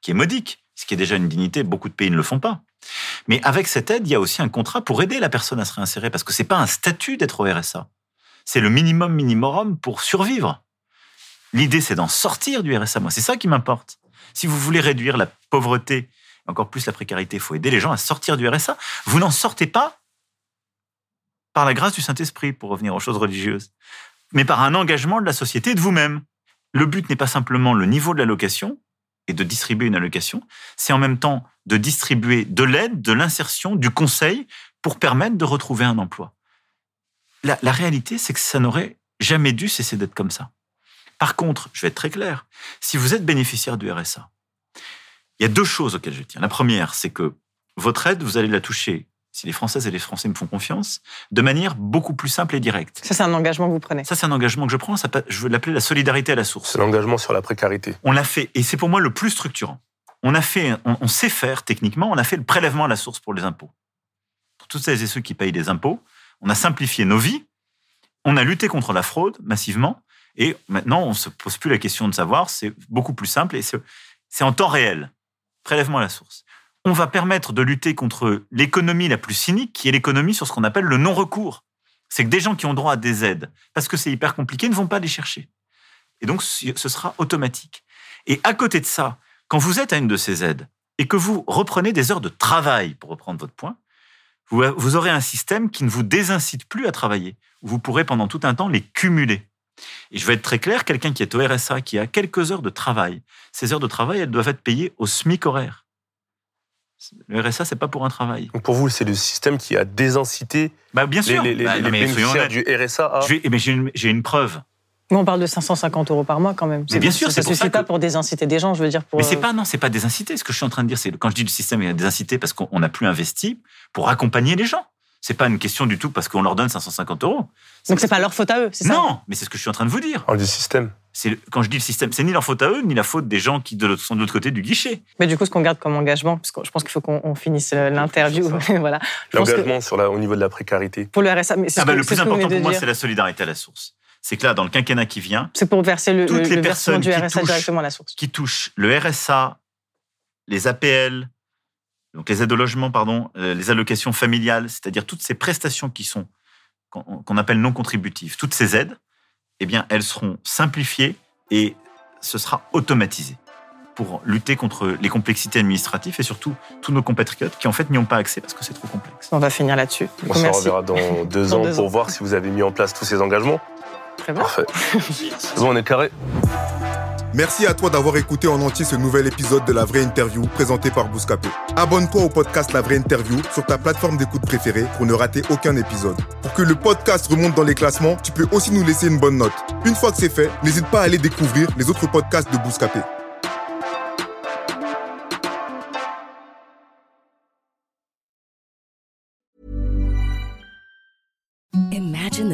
Speaker 2: qui est modique, ce qui est déjà une dignité, beaucoup de pays ne le font pas. Mais avec cette aide, il y a aussi un contrat pour aider la personne à se réinsérer, parce que c'est pas un statut d'être au RSA. C'est le minimum minimum pour survivre. L'idée, c'est d'en sortir du RSA. Moi, c'est ça qui m'importe. Si vous voulez réduire la pauvreté, encore plus la précarité, il faut aider les gens à sortir du RSA. Vous n'en sortez pas par la grâce du Saint-Esprit, pour revenir aux choses religieuses, mais par un engagement de la société et de vous-même. Le but n'est pas simplement le niveau de l'allocation et de distribuer une allocation, c'est en même temps de distribuer de l'aide, de l'insertion, du conseil pour permettre de retrouver un emploi. La, la réalité, c'est que ça n'aurait jamais dû cesser d'être comme ça. Par contre, je vais être très clair, si vous êtes bénéficiaire du RSA, il y a deux choses auxquelles je tiens. La première, c'est que votre aide, vous allez la toucher si les Françaises et les Français me font confiance, de manière beaucoup plus simple et directe.
Speaker 3: Ça, c'est un engagement que vous prenez.
Speaker 2: Ça, c'est un engagement que je prends. Ça, je veux l'appeler la solidarité à la source.
Speaker 4: C'est l'engagement sur la précarité.
Speaker 2: On l'a fait, et c'est pour moi le plus structurant. On a fait, on, sait faire techniquement, on a fait le prélèvement à la source pour les impôts. Pour toutes celles et ceux qui payent des impôts, on a simplifié nos vies, on a lutté contre la fraude massivement, et maintenant on se pose plus la question de savoir, c'est beaucoup plus simple et c'est en temps réel. Prélèvement à la source on va permettre de lutter contre l'économie la plus cynique, qui est l'économie sur ce qu'on appelle le non-recours. C'est que des gens qui ont droit à des aides, parce que c'est hyper compliqué, ne vont pas les chercher. Et donc, ce sera automatique. Et à côté de ça, quand vous êtes à une de ces aides et que vous reprenez des heures de travail, pour reprendre votre point, vous, aurez un système qui ne vous désincite plus à travailler. Vous pourrez pendant tout un temps les cumuler. Et je vais être très clair, quelqu'un qui est au RSA, qui a quelques heures de travail, ces heures de travail, elles doivent être payées au SMIC horaire. Le RSA, c'est pas pour un travail.
Speaker 4: Donc pour vous, c'est le système qui a désincité
Speaker 2: bah, bien sûr.
Speaker 4: les, les,
Speaker 2: bah,
Speaker 4: bénéficiaires du RSA à...
Speaker 2: Mais j'ai une, une, preuve.
Speaker 3: Mais on parle de 550 euros par mois quand même.
Speaker 2: Mais bien sûr,
Speaker 3: ça ne suffit pas pour désinciter des gens, je veux dire. Pour...
Speaker 2: Mais c'est pas non, c'est pas désinciter. Ce que je suis en train de dire, c'est quand je dis le système est désincité parce qu'on n'a plus investi pour accompagner les gens. C'est pas une question du tout parce qu'on leur donne 550 euros.
Speaker 3: Donc c'est pas leur faute à eux, c'est ça?
Speaker 2: Non, mais c'est ce que je suis en train de vous dire.
Speaker 4: Oh, du système.
Speaker 2: quand je dis le système, c'est ni leur faute à eux, ni la faute des gens qui sont de l'autre côté du guichet.
Speaker 3: Mais du coup, ce qu'on garde comme engagement, parce que je pense qu'il faut qu'on finisse l'interview. <laughs> voilà.
Speaker 4: L'engagement sur la, au niveau de la précarité.
Speaker 3: Pour le RSA, mais
Speaker 2: ah bah, le plus important pour moi, c'est la solidarité à la source. C'est que là, dans le quinquennat qui vient,
Speaker 3: c'est pour verser le, toutes les personnes du RSA directement à la source.
Speaker 2: Qui touchent le RSA, les APL, donc les aides au logement, pardon, euh, les allocations familiales, c'est-à-dire toutes ces prestations qui sont qu'on appelle non contributives, toutes ces aides, eh bien, elles seront simplifiées et ce sera automatisé pour lutter contre les complexités administratives et surtout tous nos compatriotes qui en fait n'y ont pas accès parce que c'est trop complexe.
Speaker 3: On va finir là-dessus.
Speaker 4: On se reverra dans <laughs> deux ans pour voir si vous avez mis en place tous ces engagements.
Speaker 3: Très bien.
Speaker 4: Parfait. <laughs> bon, on est carré.
Speaker 1: Merci à toi d'avoir écouté en entier ce nouvel épisode de La Vraie Interview présenté par Bouscapé. Abonne-toi au podcast La Vraie Interview sur ta plateforme d'écoute préférée pour ne rater aucun épisode. Pour que le podcast remonte dans les classements, tu peux aussi nous laisser une bonne note. Une fois que c'est fait, n'hésite pas à aller découvrir les autres podcasts de Bouscapé.